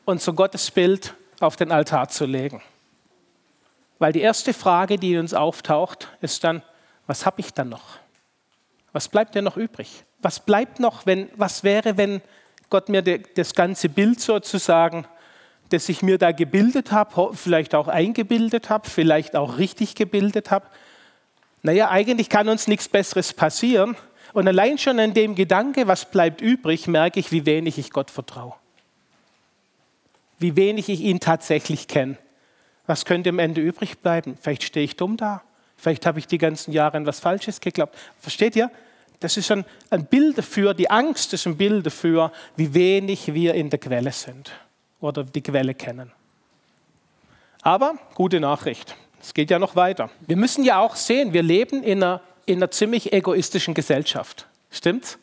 unser Gottesbild auf den Altar zu legen. Weil die erste Frage, die uns auftaucht, ist dann, was habe ich dann noch? Was bleibt denn noch übrig? Was bleibt noch, wenn, was wäre, wenn Gott mir das ganze Bild sozusagen, das ich mir da gebildet habe, vielleicht auch eingebildet habe, vielleicht auch richtig gebildet habe? Naja, eigentlich kann uns nichts Besseres passieren, und allein schon an dem Gedanke, was bleibt übrig, merke ich, wie wenig ich Gott vertraue. Wie wenig ich ihn tatsächlich kenne. Was könnte am Ende übrig bleiben? Vielleicht stehe ich dumm da. Vielleicht habe ich die ganzen Jahre an was Falsches geglaubt. Versteht ihr? Das ist ein, ein Bild dafür, die Angst ist ein Bild dafür, wie wenig wir in der Quelle sind oder die Quelle kennen. Aber gute Nachricht, es geht ja noch weiter. Wir müssen ja auch sehen, wir leben in einer in einer ziemlich egoistischen Gesellschaft. Stimmt's?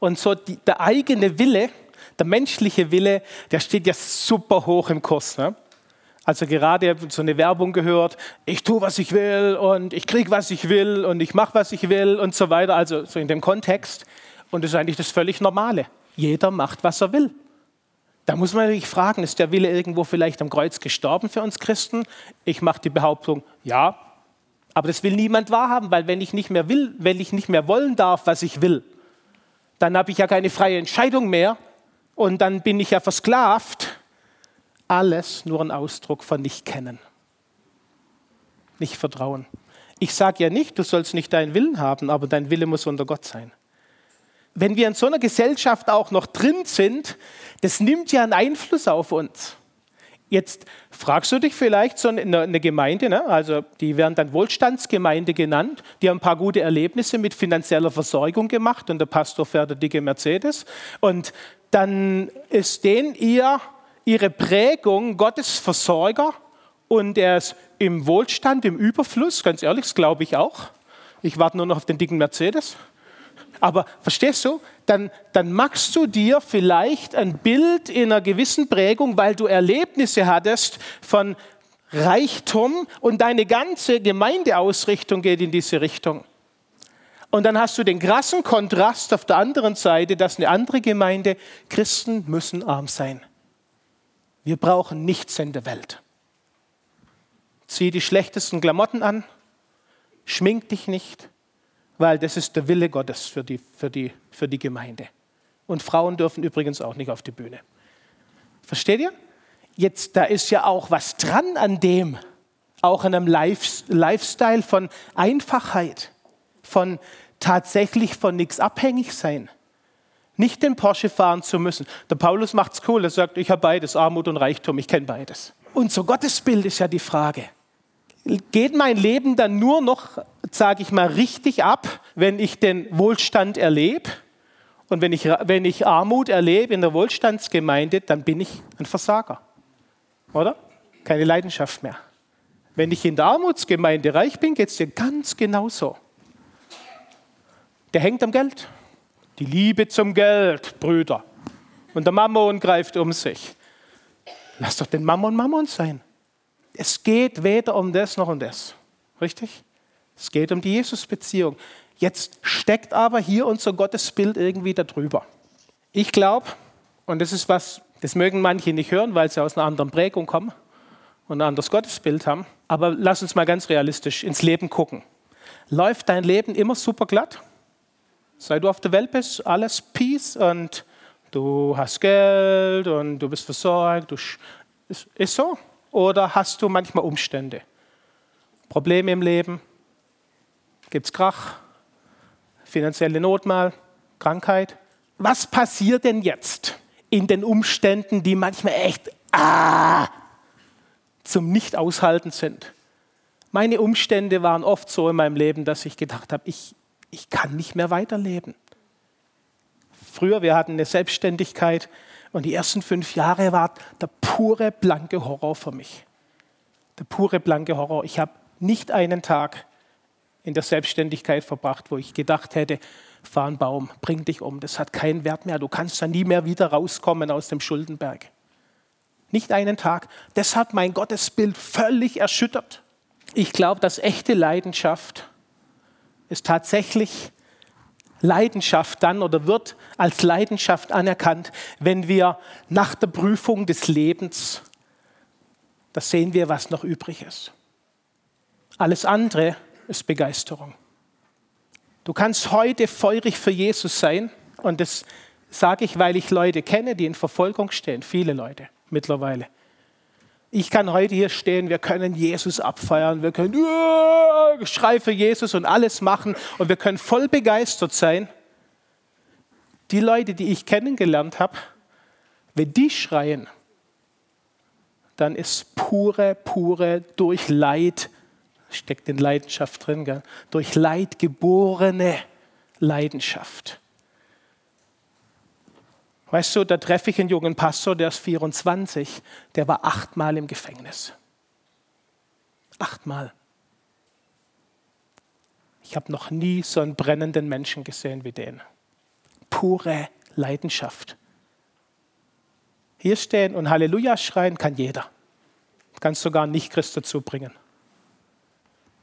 Und so die, der eigene Wille, der menschliche Wille, der steht ja super hoch im Kurs. Ne? Also gerade so eine Werbung gehört, ich tue, was ich will und ich kriege, was ich will und ich mache, was ich will und so weiter. Also so in dem Kontext. Und das ist eigentlich das völlig Normale. Jeder macht, was er will. Da muss man sich fragen, ist der Wille irgendwo vielleicht am Kreuz gestorben für uns Christen? Ich mache die Behauptung, ja, aber das will niemand wahrhaben, weil wenn ich nicht mehr will, wenn ich nicht mehr wollen darf, was ich will, dann habe ich ja keine freie Entscheidung mehr und dann bin ich ja versklavt. Alles nur ein Ausdruck von nicht kennen, nicht vertrauen. Ich sage ja nicht, du sollst nicht deinen Willen haben, aber dein Wille muss unter Gott sein. Wenn wir in so einer Gesellschaft auch noch drin sind, das nimmt ja einen Einfluss auf uns. Jetzt fragst du dich vielleicht so eine, eine Gemeinde, ne? also die werden dann Wohlstandsgemeinde genannt, die haben ein paar gute Erlebnisse mit finanzieller Versorgung gemacht und der Pastor fährt eine dicke Mercedes und dann ist denen ihr, ihre Prägung Gottes Versorger und er ist im Wohlstand, im Überfluss, ganz ehrlich, das glaube ich auch. Ich warte nur noch auf den dicken Mercedes. Aber verstehst du, dann, dann machst du dir vielleicht ein Bild in einer gewissen Prägung, weil du Erlebnisse hattest von Reichtum und deine ganze Gemeindeausrichtung geht in diese Richtung. Und dann hast du den krassen Kontrast auf der anderen Seite, dass eine andere Gemeinde, Christen müssen arm sein. Wir brauchen nichts in der Welt. Zieh die schlechtesten Klamotten an, schmink dich nicht, weil das ist der Wille Gottes für die, für die, für die Gemeinde. Und Frauen dürfen übrigens auch nicht auf die Bühne. Versteht ihr? Jetzt, da ist ja auch was dran an dem, auch an einem Lifestyle von Einfachheit, von tatsächlich von nichts abhängig sein. Nicht den Porsche fahren zu müssen. Der Paulus macht es cool, er sagt, ich habe beides, Armut und Reichtum, ich kenne beides. So Gottesbild ist ja die Frage geht mein Leben dann nur noch, sage ich mal, richtig ab, wenn ich den Wohlstand erlebe? Und wenn ich, wenn ich Armut erlebe in der Wohlstandsgemeinde, dann bin ich ein Versager. Oder? Keine Leidenschaft mehr. Wenn ich in der Armutsgemeinde reich bin, geht es dir ganz genauso. Der hängt am Geld. Die Liebe zum Geld, Brüder. Und der Mammon greift um sich. Lass doch den Mammon Mammon sein. Es geht weder um das noch um das. Richtig? Es geht um die Jesus-Beziehung. Jetzt steckt aber hier unser Gottesbild irgendwie darüber. Ich glaube, und das ist was, das mögen manche nicht hören, weil sie aus einer anderen Prägung kommen und ein anderes Gottesbild haben. Aber lass uns mal ganz realistisch ins Leben gucken. Läuft dein Leben immer super glatt? Seit du auf der Welt bist, alles Peace und du hast Geld und du bist versorgt. Du ist, ist so. Oder hast du manchmal Umstände? Probleme im Leben? Gibt es Krach? Finanzielle Not mal? Krankheit? Was passiert denn jetzt in den Umständen, die manchmal echt ah, zum Nicht-Aushalten sind? Meine Umstände waren oft so in meinem Leben, dass ich gedacht habe, ich, ich kann nicht mehr weiterleben. Früher, wir hatten eine Selbstständigkeit, und die ersten fünf Jahre war der pure blanke Horror für mich. Der pure blanke Horror. Ich habe nicht einen Tag in der Selbstständigkeit verbracht, wo ich gedacht hätte, fahr einen Baum, bring dich um, das hat keinen Wert mehr, du kannst da nie mehr wieder rauskommen aus dem Schuldenberg. Nicht einen Tag. Das hat mein Gottesbild völlig erschüttert. Ich glaube, dass echte Leidenschaft ist tatsächlich Leidenschaft dann oder wird als Leidenschaft anerkannt, wenn wir nach der Prüfung des Lebens, das sehen wir, was noch übrig ist. Alles andere ist Begeisterung. Du kannst heute feurig für Jesus sein und das sage ich, weil ich Leute kenne, die in Verfolgung stehen, viele Leute mittlerweile. Ich kann heute hier stehen, wir können Jesus abfeiern, wir können uh, Schrei für Jesus und alles machen und wir können voll begeistert sein. Die Leute, die ich kennengelernt habe, wenn die schreien, dann ist pure, pure, durch Leid, steckt in Leidenschaft drin, gell? durch Leid geborene Leidenschaft. Weißt du, da treffe ich einen jungen Pastor, der ist 24, der war achtmal im Gefängnis. Achtmal. Ich habe noch nie so einen brennenden Menschen gesehen wie den. Pure Leidenschaft. Hier stehen und Halleluja schreien kann jeder. Kannst sogar nicht Christ dazu bringen.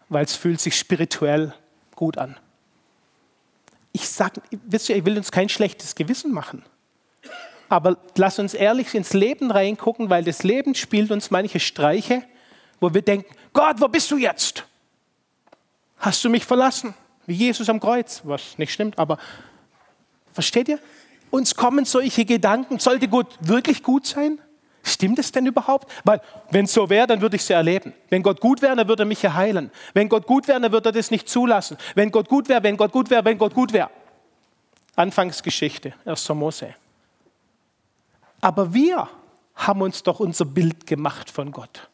Weil es fühlt sich spirituell gut an. Ich sage, wisst ihr, ich will uns kein schlechtes Gewissen machen. Aber lass uns ehrlich ins Leben reingucken, weil das Leben spielt uns manche Streiche, wo wir denken, Gott, wo bist du jetzt? Hast du mich verlassen? Wie Jesus am Kreuz, was nicht stimmt, aber versteht ihr? Uns kommen solche Gedanken, sollte Gott wirklich gut sein? Stimmt es denn überhaupt? Weil, wenn es so wäre, dann würde ich es ja erleben. Wenn Gott gut wäre, dann würde er mich ja heilen. Wenn Gott gut wäre, dann würde er das nicht zulassen. Wenn Gott gut wäre, wenn Gott gut wäre, wenn Gott gut wäre. Anfangsgeschichte, 1. Mose. Aber wir haben uns doch unser Bild gemacht von Gott.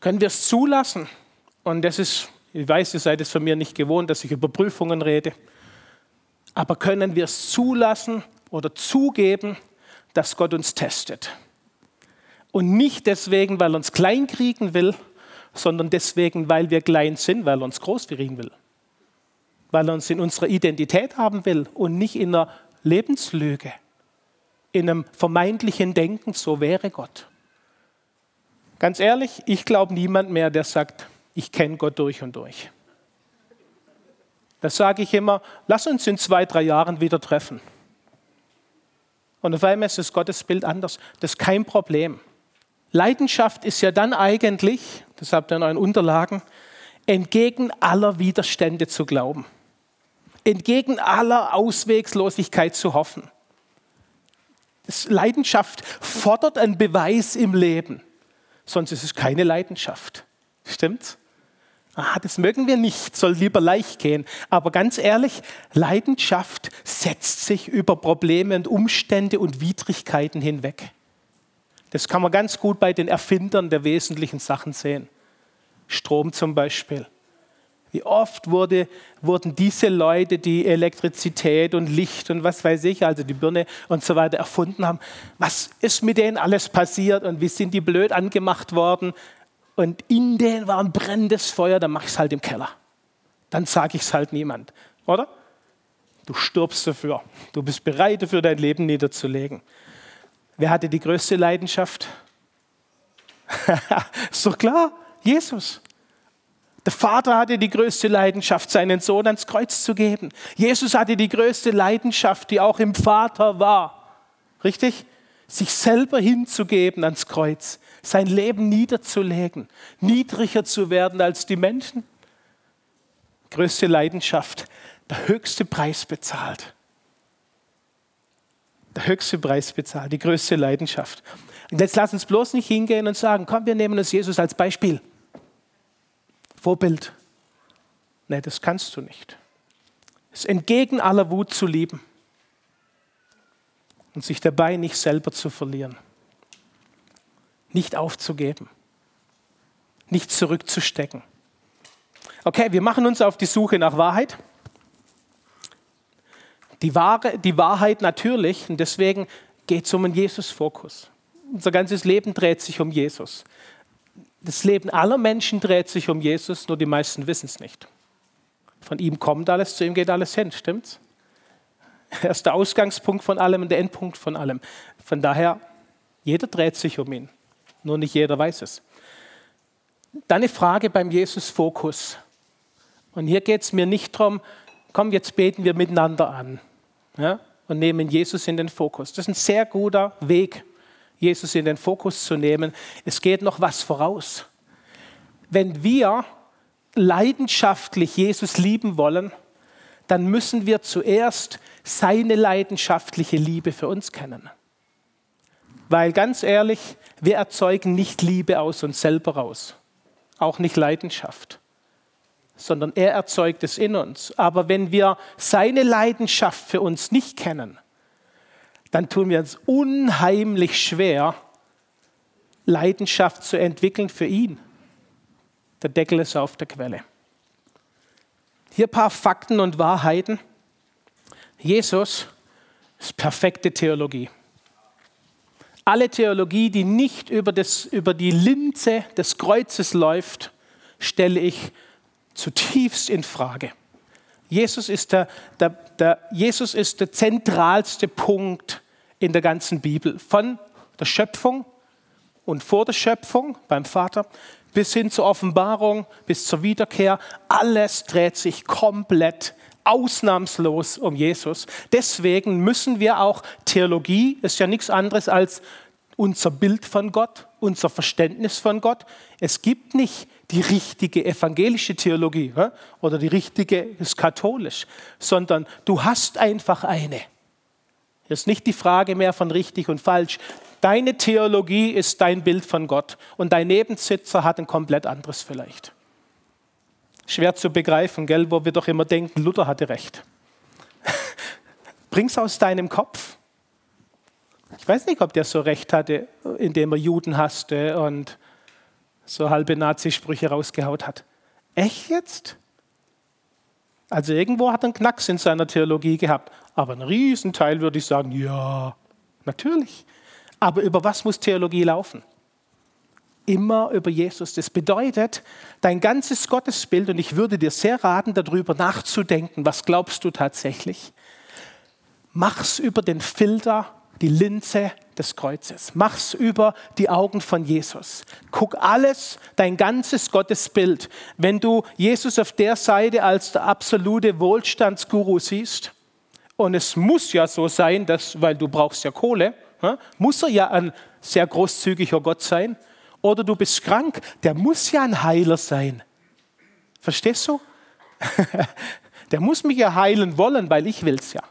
Können wir es zulassen? Und das ist, ich weiß, ihr seid es von mir nicht gewohnt, dass ich über Prüfungen rede. Aber können wir es zulassen oder zugeben, dass Gott uns testet? Und nicht deswegen, weil er uns klein kriegen will, sondern deswegen, weil wir klein sind, weil er uns groß kriegen will. Weil er uns in unserer Identität haben will und nicht in einer Lebenslüge, in einem vermeintlichen Denken, so wäre Gott. Ganz ehrlich, ich glaube niemand mehr, der sagt, ich kenne Gott durch und durch. Das sage ich immer, lass uns in zwei, drei Jahren wieder treffen. Und auf einmal ist das Gottesbild anders. Das ist kein Problem. Leidenschaft ist ja dann eigentlich, das habt ihr in euren Unterlagen, entgegen aller Widerstände zu glauben, entgegen aller Auswegslosigkeit zu hoffen. Leidenschaft fordert einen Beweis im Leben, sonst ist es keine Leidenschaft. Stimmt's? Ah, das mögen wir nicht, soll lieber leicht gehen. Aber ganz ehrlich, Leidenschaft setzt sich über Probleme und Umstände und Widrigkeiten hinweg. Das kann man ganz gut bei den Erfindern der wesentlichen Sachen sehen. Strom zum Beispiel. Wie oft wurde, wurden diese Leute, die Elektrizität und Licht und was weiß ich, also die Birne und so weiter erfunden haben, was ist mit denen alles passiert und wie sind die blöd angemacht worden? Und in denen war ein brennendes Feuer, dann mach ich es halt im Keller. Dann sage ich es halt niemand, oder? Du stirbst dafür. Du bist bereit dafür, dein Leben niederzulegen. Wer hatte die größte Leidenschaft? <laughs> Ist doch klar, Jesus. Der Vater hatte die größte Leidenschaft, seinen Sohn ans Kreuz zu geben. Jesus hatte die größte Leidenschaft, die auch im Vater war. Richtig? Sich selber hinzugeben ans Kreuz, sein Leben niederzulegen, niedriger zu werden als die Menschen. Größte Leidenschaft, der höchste Preis bezahlt der höchste Preis bezahlt, die größte Leidenschaft. Und jetzt lass uns bloß nicht hingehen und sagen, komm, wir nehmen uns Jesus als Beispiel. Vorbild. Nein, das kannst du nicht. Es entgegen aller Wut zu lieben und sich dabei nicht selber zu verlieren. Nicht aufzugeben. Nicht zurückzustecken. Okay, wir machen uns auf die Suche nach Wahrheit. Die, Wahre, die Wahrheit natürlich, und deswegen geht es um einen Jesus-Fokus. Unser ganzes Leben dreht sich um Jesus. Das Leben aller Menschen dreht sich um Jesus, nur die meisten wissen es nicht. Von ihm kommt alles, zu ihm geht alles hin, stimmt's? Er ist der Ausgangspunkt von allem und der Endpunkt von allem. Von daher, jeder dreht sich um ihn, nur nicht jeder weiß es. Dann eine Frage beim Jesus-Fokus. Und hier geht es mir nicht darum, komm, jetzt beten wir miteinander an ja, und nehmen Jesus in den Fokus. Das ist ein sehr guter Weg, Jesus in den Fokus zu nehmen. Es geht noch was voraus. Wenn wir leidenschaftlich Jesus lieben wollen, dann müssen wir zuerst seine leidenschaftliche Liebe für uns kennen. Weil ganz ehrlich, wir erzeugen nicht Liebe aus uns selber raus, auch nicht Leidenschaft sondern er erzeugt es in uns. Aber wenn wir seine Leidenschaft für uns nicht kennen, dann tun wir uns unheimlich schwer, Leidenschaft zu entwickeln für ihn. Der Deckel ist auf der Quelle. Hier ein paar Fakten und Wahrheiten. Jesus ist perfekte Theologie. Alle Theologie, die nicht über, das, über die Linse des Kreuzes läuft, stelle ich zutiefst in Frage. Jesus ist der, der, der, Jesus ist der zentralste Punkt in der ganzen Bibel. Von der Schöpfung und vor der Schöpfung beim Vater bis hin zur Offenbarung, bis zur Wiederkehr. Alles dreht sich komplett ausnahmslos um Jesus. Deswegen müssen wir auch Theologie, ist ja nichts anderes als unser Bild von Gott, unser Verständnis von Gott. Es gibt nicht die richtige evangelische Theologie oder die richtige ist katholisch, sondern du hast einfach eine. Hier ist nicht die Frage mehr von richtig und falsch. Deine Theologie ist dein Bild von Gott und dein Nebensitzer hat ein komplett anderes vielleicht. Schwer zu begreifen, gell, wo wir doch immer denken, Luther hatte recht. <laughs> Bring's aus deinem Kopf. Ich weiß nicht, ob der so recht hatte, indem er Juden hasste und so halbe Nazisprüche rausgehaut hat. Echt jetzt? Also irgendwo hat er einen Knacks in seiner Theologie gehabt. Aber ein Riesenteil würde ich sagen, ja, natürlich. Aber über was muss Theologie laufen? Immer über Jesus. Das bedeutet, dein ganzes Gottesbild, und ich würde dir sehr raten, darüber nachzudenken, was glaubst du tatsächlich? Mach's über den Filter, die Linse des Kreuzes. Mach's über die Augen von Jesus. Guck alles, dein ganzes Gottesbild. Wenn du Jesus auf der Seite als der absolute Wohlstandsguru siehst, und es muss ja so sein, dass, weil du brauchst ja Kohle, muss er ja ein sehr großzügiger Gott sein. Oder du bist krank, der muss ja ein Heiler sein. Verstehst du? <laughs> der muss mich ja heilen wollen, weil ich will es ja.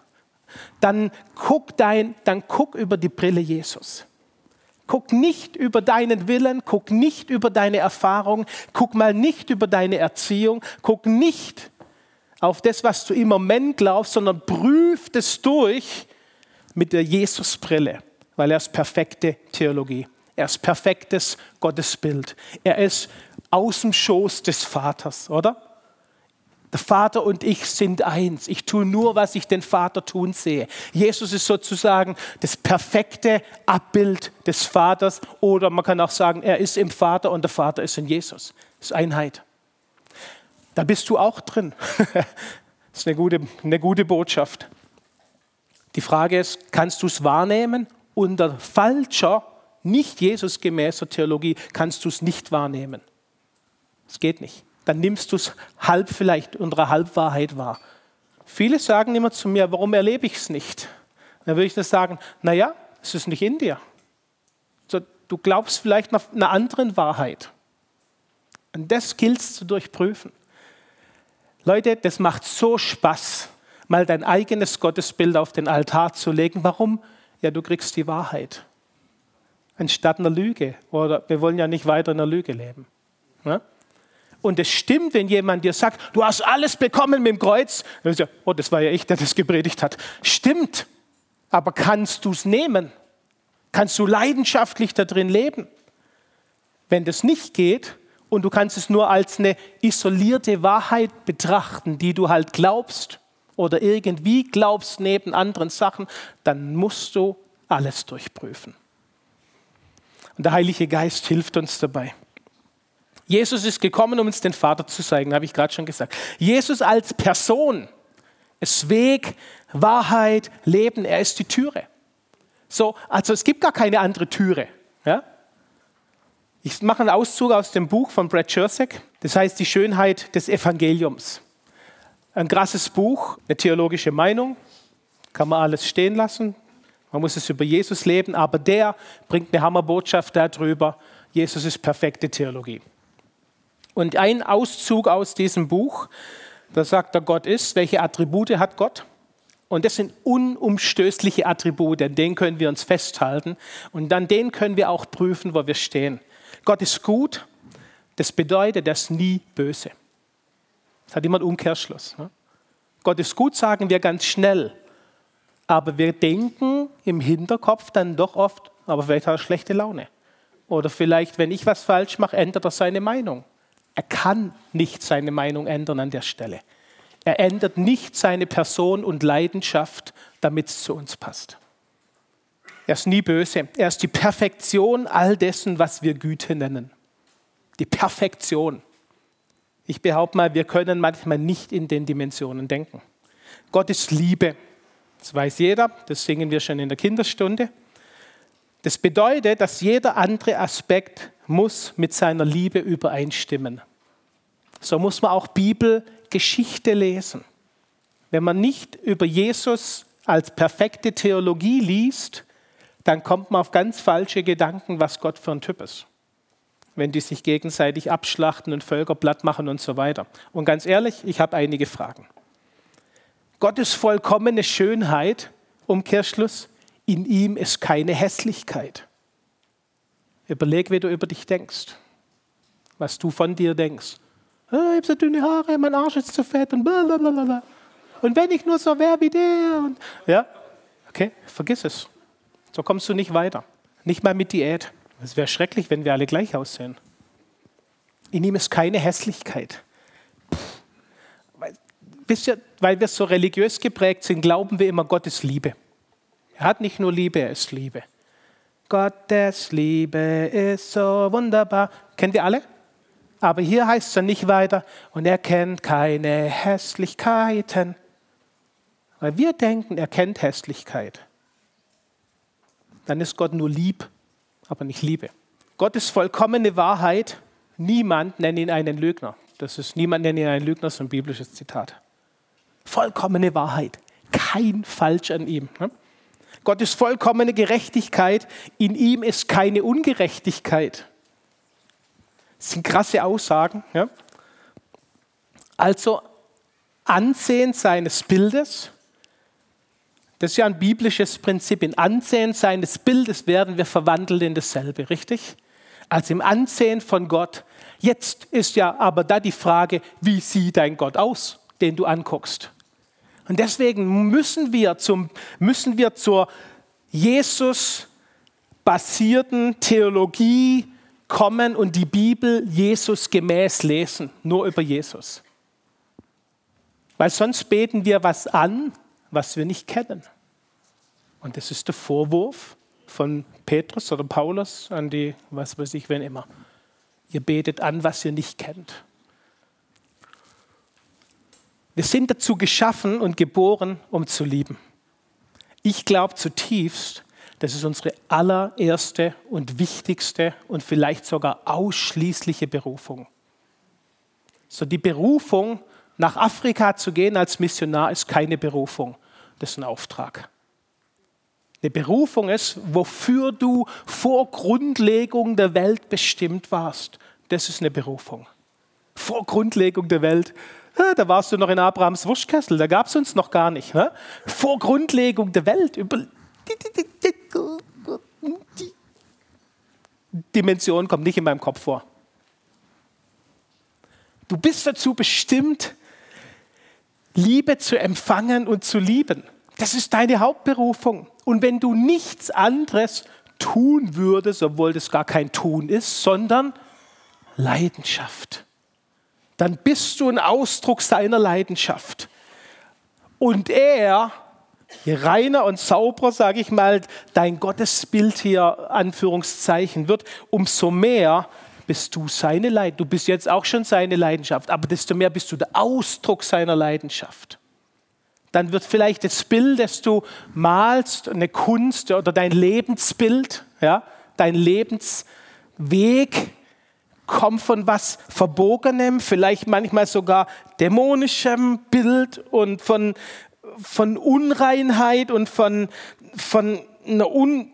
Dann guck, dein, dann guck über die Brille Jesus. Guck nicht über deinen Willen, guck nicht über deine Erfahrung, guck mal nicht über deine Erziehung, guck nicht auf das, was du im Moment glaubst, sondern prüf es durch mit der Jesusbrille weil er ist perfekte Theologie. Er ist perfektes Gottesbild. Er ist aus dem Schoß des Vaters, oder? Der Vater und ich sind eins. Ich tue nur, was ich den Vater tun sehe. Jesus ist sozusagen das perfekte Abbild des Vaters oder man kann auch sagen, er ist im Vater und der Vater ist in Jesus. Das ist Einheit. Da bist du auch drin. <laughs> Das ist eine gute, eine gute Botschaft. Die Frage ist, kannst du es wahrnehmen unter falscher, nicht Jesusgemäßer Theologie kannst du es nicht wahrnehmen. Es geht nicht. Dann nimmst du es halb vielleicht unter Halbwahrheit wahr. Viele sagen immer zu mir, warum erlebe ich es nicht? Dann würde ich das sagen, naja, es ist nicht in dir. Du glaubst vielleicht nach einer anderen Wahrheit. Und das gilt es zu durchprüfen. Leute, das macht so Spaß, mal dein eigenes Gottesbild auf den Altar zu legen. Warum? Ja, du kriegst die Wahrheit. Anstatt einer Lüge. Oder wir wollen ja nicht weiter in einer Lüge leben. Ja? Und es stimmt, wenn jemand dir sagt, du hast alles bekommen mit dem Kreuz. Oh, das war ja ich, der das gepredigt hat. Stimmt. Aber kannst du es nehmen? Kannst du leidenschaftlich da drin leben? Wenn das nicht geht und du kannst es nur als eine isolierte Wahrheit betrachten, die du halt glaubst, oder irgendwie glaubst neben anderen Sachen, dann musst du alles durchprüfen. Und der Heilige Geist hilft uns dabei. Jesus ist gekommen, um uns den Vater zu zeigen, habe ich gerade schon gesagt. Jesus als Person ist Weg, Wahrheit, Leben, er ist die Türe. So, also es gibt gar keine andere Türe. Ja? Ich mache einen Auszug aus dem Buch von Brad Chersek, das heißt die Schönheit des Evangeliums. Ein krasses Buch, eine theologische Meinung, kann man alles stehen lassen. Man muss es über Jesus leben, aber der bringt eine Hammerbotschaft darüber. Jesus ist perfekte Theologie. Und ein Auszug aus diesem Buch, da sagt er, Gott ist, welche Attribute hat Gott? Und das sind unumstößliche Attribute, an denen können wir uns festhalten und an denen können wir auch prüfen, wo wir stehen. Gott ist gut, das bedeutet, er ist nie böse. Das hat immer einen Umkehrschluss. Ne? Gott ist gut, sagen wir ganz schnell. Aber wir denken im Hinterkopf dann doch oft, aber vielleicht hat er schlechte Laune. Oder vielleicht, wenn ich was falsch mache, ändert er seine Meinung. Er kann nicht seine Meinung ändern an der Stelle. Er ändert nicht seine Person und Leidenschaft, damit es zu uns passt. Er ist nie böse. Er ist die Perfektion all dessen, was wir Güte nennen. Die Perfektion. Ich behaupte mal, wir können manchmal nicht in den Dimensionen denken. Gott ist Liebe. Das weiß jeder, das singen wir schon in der Kinderstunde. Das bedeutet, dass jeder andere Aspekt muss mit seiner Liebe übereinstimmen. So muss man auch Bibelgeschichte lesen. Wenn man nicht über Jesus als perfekte Theologie liest, dann kommt man auf ganz falsche Gedanken, was Gott für ein Typ ist wenn die sich gegenseitig abschlachten und Völker platt machen und so weiter. Und ganz ehrlich, ich habe einige Fragen. Gottes vollkommene Schönheit, Umkehrschluss, in ihm ist keine Hässlichkeit. Überleg, wie du über dich denkst, was du von dir denkst. Oh, ich habe so dünne Haare, mein Arsch ist zu fett und blablabla. Und wenn ich nur so wäre wie der. Und, ja, okay, vergiss es. So kommst du nicht weiter. Nicht mal mit Diät. Es wäre schrecklich, wenn wir alle gleich aussehen. In ihm ist keine Hässlichkeit. wisst ihr, weil wir so religiös geprägt sind, glauben wir immer, Gott ist Liebe. Er hat nicht nur Liebe, er ist Liebe. Gottes Liebe ist so wunderbar. Kennt ihr alle? Aber hier heißt es dann nicht weiter, und er kennt keine Hässlichkeiten. Weil wir denken, er kennt Hässlichkeit. Dann ist Gott nur lieb, aber nicht Liebe. Gott ist vollkommene Wahrheit. Niemand nennt ihn einen Lügner. Das ist niemand nennt ihn einen Lügner, ist ein biblisches Zitat. Vollkommene Wahrheit. Kein Falsch an ihm. Ne? Gott ist vollkommene Gerechtigkeit. In ihm ist keine Ungerechtigkeit. Das sind krasse Aussagen. Ja? Also Ansehen seines Bildes, das ist ja ein biblisches Prinzip. In Ansehen seines Bildes werden wir verwandelt in dasselbe, richtig? Also im Ansehen von Gott. Jetzt ist ja aber da die Frage, wie sieht dein Gott aus, den du anguckst? Und deswegen müssen wir, zum, müssen wir zur Jesus-basierten Theologie kommen und die Bibel Jesus gemäß lesen, nur über Jesus. Weil sonst beten wir was an, was wir nicht kennen. Und das ist der Vorwurf von Petrus oder Paulus an die, was weiß ich, wen immer. Ihr betet an, was ihr nicht kennt. Wir sind dazu geschaffen und geboren, um zu lieben. Ich glaube zutiefst, das ist unsere allererste und wichtigste und vielleicht sogar ausschließliche Berufung. So die Berufung, nach Afrika zu gehen als Missionar, ist keine Berufung, das ist ein Auftrag. Eine Berufung ist, wofür du vor Grundlegung der Welt bestimmt warst. Das ist eine Berufung. Vor Grundlegung der Welt da warst du noch in Abrahams Wurstkessel, da gab es uns noch gar nicht. Vor Grundlegung der Welt. Dimension kommt nicht in meinem Kopf vor. Du bist dazu bestimmt, Liebe zu empfangen und zu lieben. Das ist deine Hauptberufung. Und wenn du nichts anderes tun würdest, obwohl das gar kein Tun ist, sondern Leidenschaft dann bist du ein Ausdruck seiner Leidenschaft. Und er, je reiner und sauberer, sage ich mal, dein Gottesbild hier, Anführungszeichen, wird, umso mehr bist du seine Leidenschaft. Du bist jetzt auch schon seine Leidenschaft, aber desto mehr bist du der Ausdruck seiner Leidenschaft. Dann wird vielleicht das Bild, das du malst, eine Kunst oder dein Lebensbild, ja, dein Lebensweg, kommt von was Verbogenem, vielleicht manchmal sogar dämonischem Bild und von, von Unreinheit und von, von einer Un,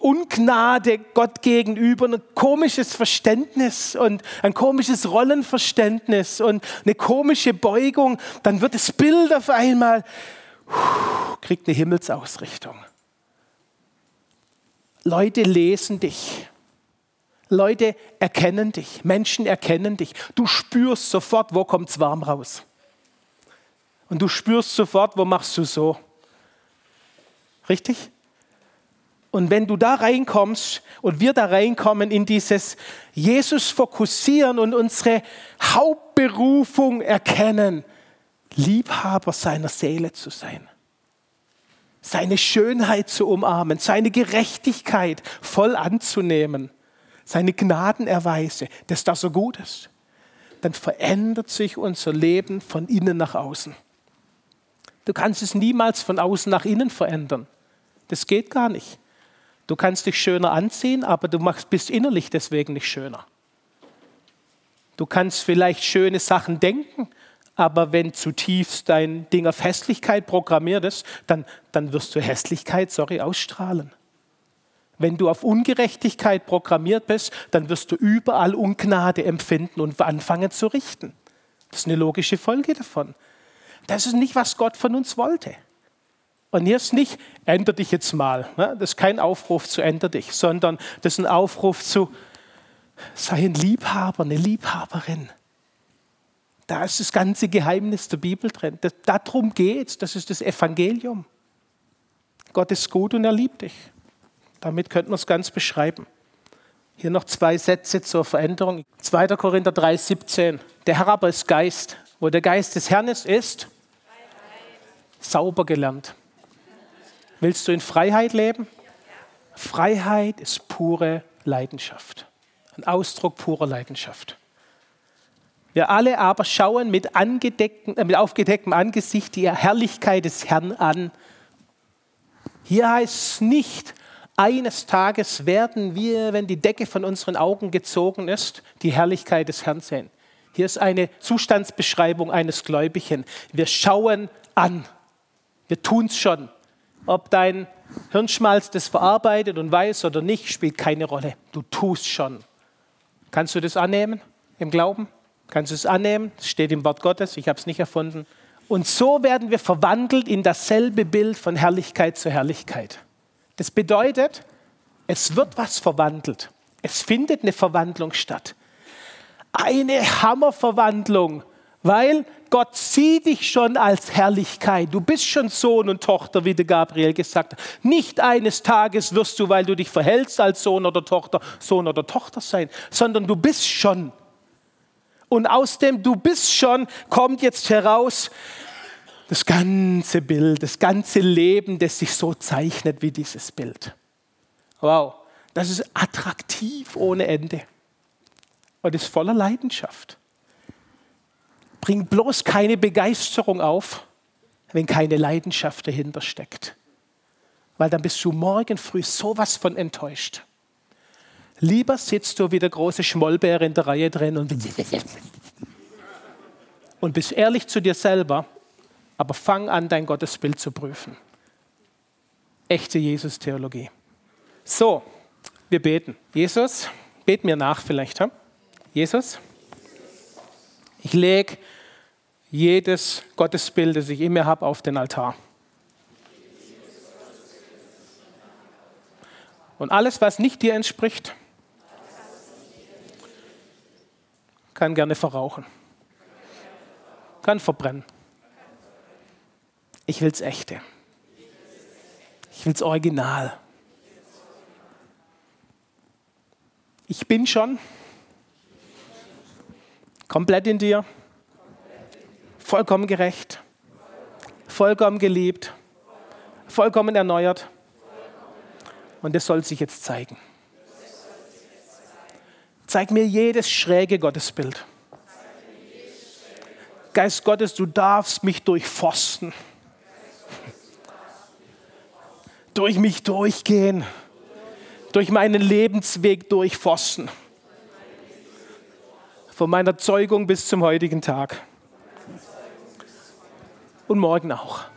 Ungnade Gott gegenüber, ein komisches Verständnis und ein komisches Rollenverständnis und eine komische Beugung, dann wird das Bild auf einmal, kriegt eine Himmelsausrichtung. Leute lesen dich Leute erkennen dich, Menschen erkennen dich. Du spürst sofort, wo kommt es warm raus. Und du spürst sofort, wo machst du so. Richtig? Und wenn du da reinkommst und wir da reinkommen in dieses Jesus fokussieren und unsere Hauptberufung erkennen, Liebhaber seiner Seele zu sein, seine Schönheit zu umarmen, seine Gerechtigkeit voll anzunehmen seine Gnadenerweise, dass das so gut ist, dann verändert sich unser Leben von innen nach außen. Du kannst es niemals von außen nach innen verändern. Das geht gar nicht. Du kannst dich schöner anziehen, aber du bist innerlich deswegen nicht schöner. Du kannst vielleicht schöne Sachen denken, aber wenn zutiefst dein Ding auf Hässlichkeit programmiert ist, dann, dann wirst du Hässlichkeit, sorry, ausstrahlen. Wenn du auf Ungerechtigkeit programmiert bist, dann wirst du überall Ungnade empfinden und anfangen zu richten. Das ist eine logische Folge davon. Das ist nicht, was Gott von uns wollte. Und hier ist nicht, ändere dich jetzt mal. Ne? Das ist kein Aufruf zu ändere dich, sondern das ist ein Aufruf zu, sei ein Liebhaber, eine Liebhaberin. Da ist das ganze Geheimnis der Bibel drin. Darum geht es. Das ist das Evangelium. Gott ist gut und er liebt dich. Damit könnten wir es ganz beschreiben. Hier noch zwei Sätze zur Veränderung. 2. Korinther 3, 17. Der Herr aber ist Geist. Wo der Geist des Herrn ist, ist sauber gelernt. Willst du in Freiheit leben? Freiheit ist pure Leidenschaft. Ein Ausdruck purer Leidenschaft. Wir alle aber schauen mit, äh, mit aufgedecktem Angesicht die Herrlichkeit des Herrn an. Hier heißt es nicht, eines Tages werden wir, wenn die Decke von unseren Augen gezogen ist, die Herrlichkeit des Herrn sehen. Hier ist eine Zustandsbeschreibung eines Gläubigen. Wir schauen an. Wir tun es schon. Ob dein Hirnschmalz das verarbeitet und weiß oder nicht, spielt keine Rolle. Du tust schon. Kannst du das annehmen im Glauben? Kannst du es annehmen? Das steht im Wort Gottes, ich habe es nicht erfunden. Und so werden wir verwandelt in dasselbe Bild von Herrlichkeit zu Herrlichkeit. Das bedeutet, es wird was verwandelt. Es findet eine Verwandlung statt. Eine Hammerverwandlung weil Gott sieht dich schon als Herrlichkeit. Du bist schon Sohn und Tochter, wie der Gabriel gesagt hat. Nicht eines Tages wirst du, weil du dich verhältst als Sohn oder Tochter, Sohn oder Tochter sein, sondern du bist schon. Und aus dem Du bist schon kommt jetzt heraus das ganze Bild, das ganze Leben, das sich so zeichnet wie dieses Bild. Wow, das ist attraktiv ohne Ende und ist voller Leidenschaft. Bring bloß keine Begeisterung auf, wenn keine Leidenschaft dahinter steckt. Weil dann bist du morgen früh sowas von enttäuscht. Lieber sitzt du wie der große Schmollbär in der Reihe drin und, <laughs> und bist ehrlich zu dir selber, aber fang an, dein Gottesbild zu prüfen. Echte Jesus-Theologie. So, wir beten. Jesus, bet mir nach vielleicht. Hm? Jesus, ich lege jedes Gottesbild, das ich in mir habe, auf den Altar. Und alles, was nicht dir entspricht, kann gerne verrauchen, kann verbrennen. Ich will will's echte. Ich will will's original. Ich bin schon komplett in dir vollkommen gerecht, vollkommen geliebt, vollkommen erneuert. Und das soll sich jetzt zeigen. Zeig mir jedes schräge Gottesbild. Geist Gottes, du darfst mich durchforsten. Durch mich durchgehen. Durch meinen Lebensweg durchforsten. Von meiner Zeugung bis zum heutigen Tag und morgen auch.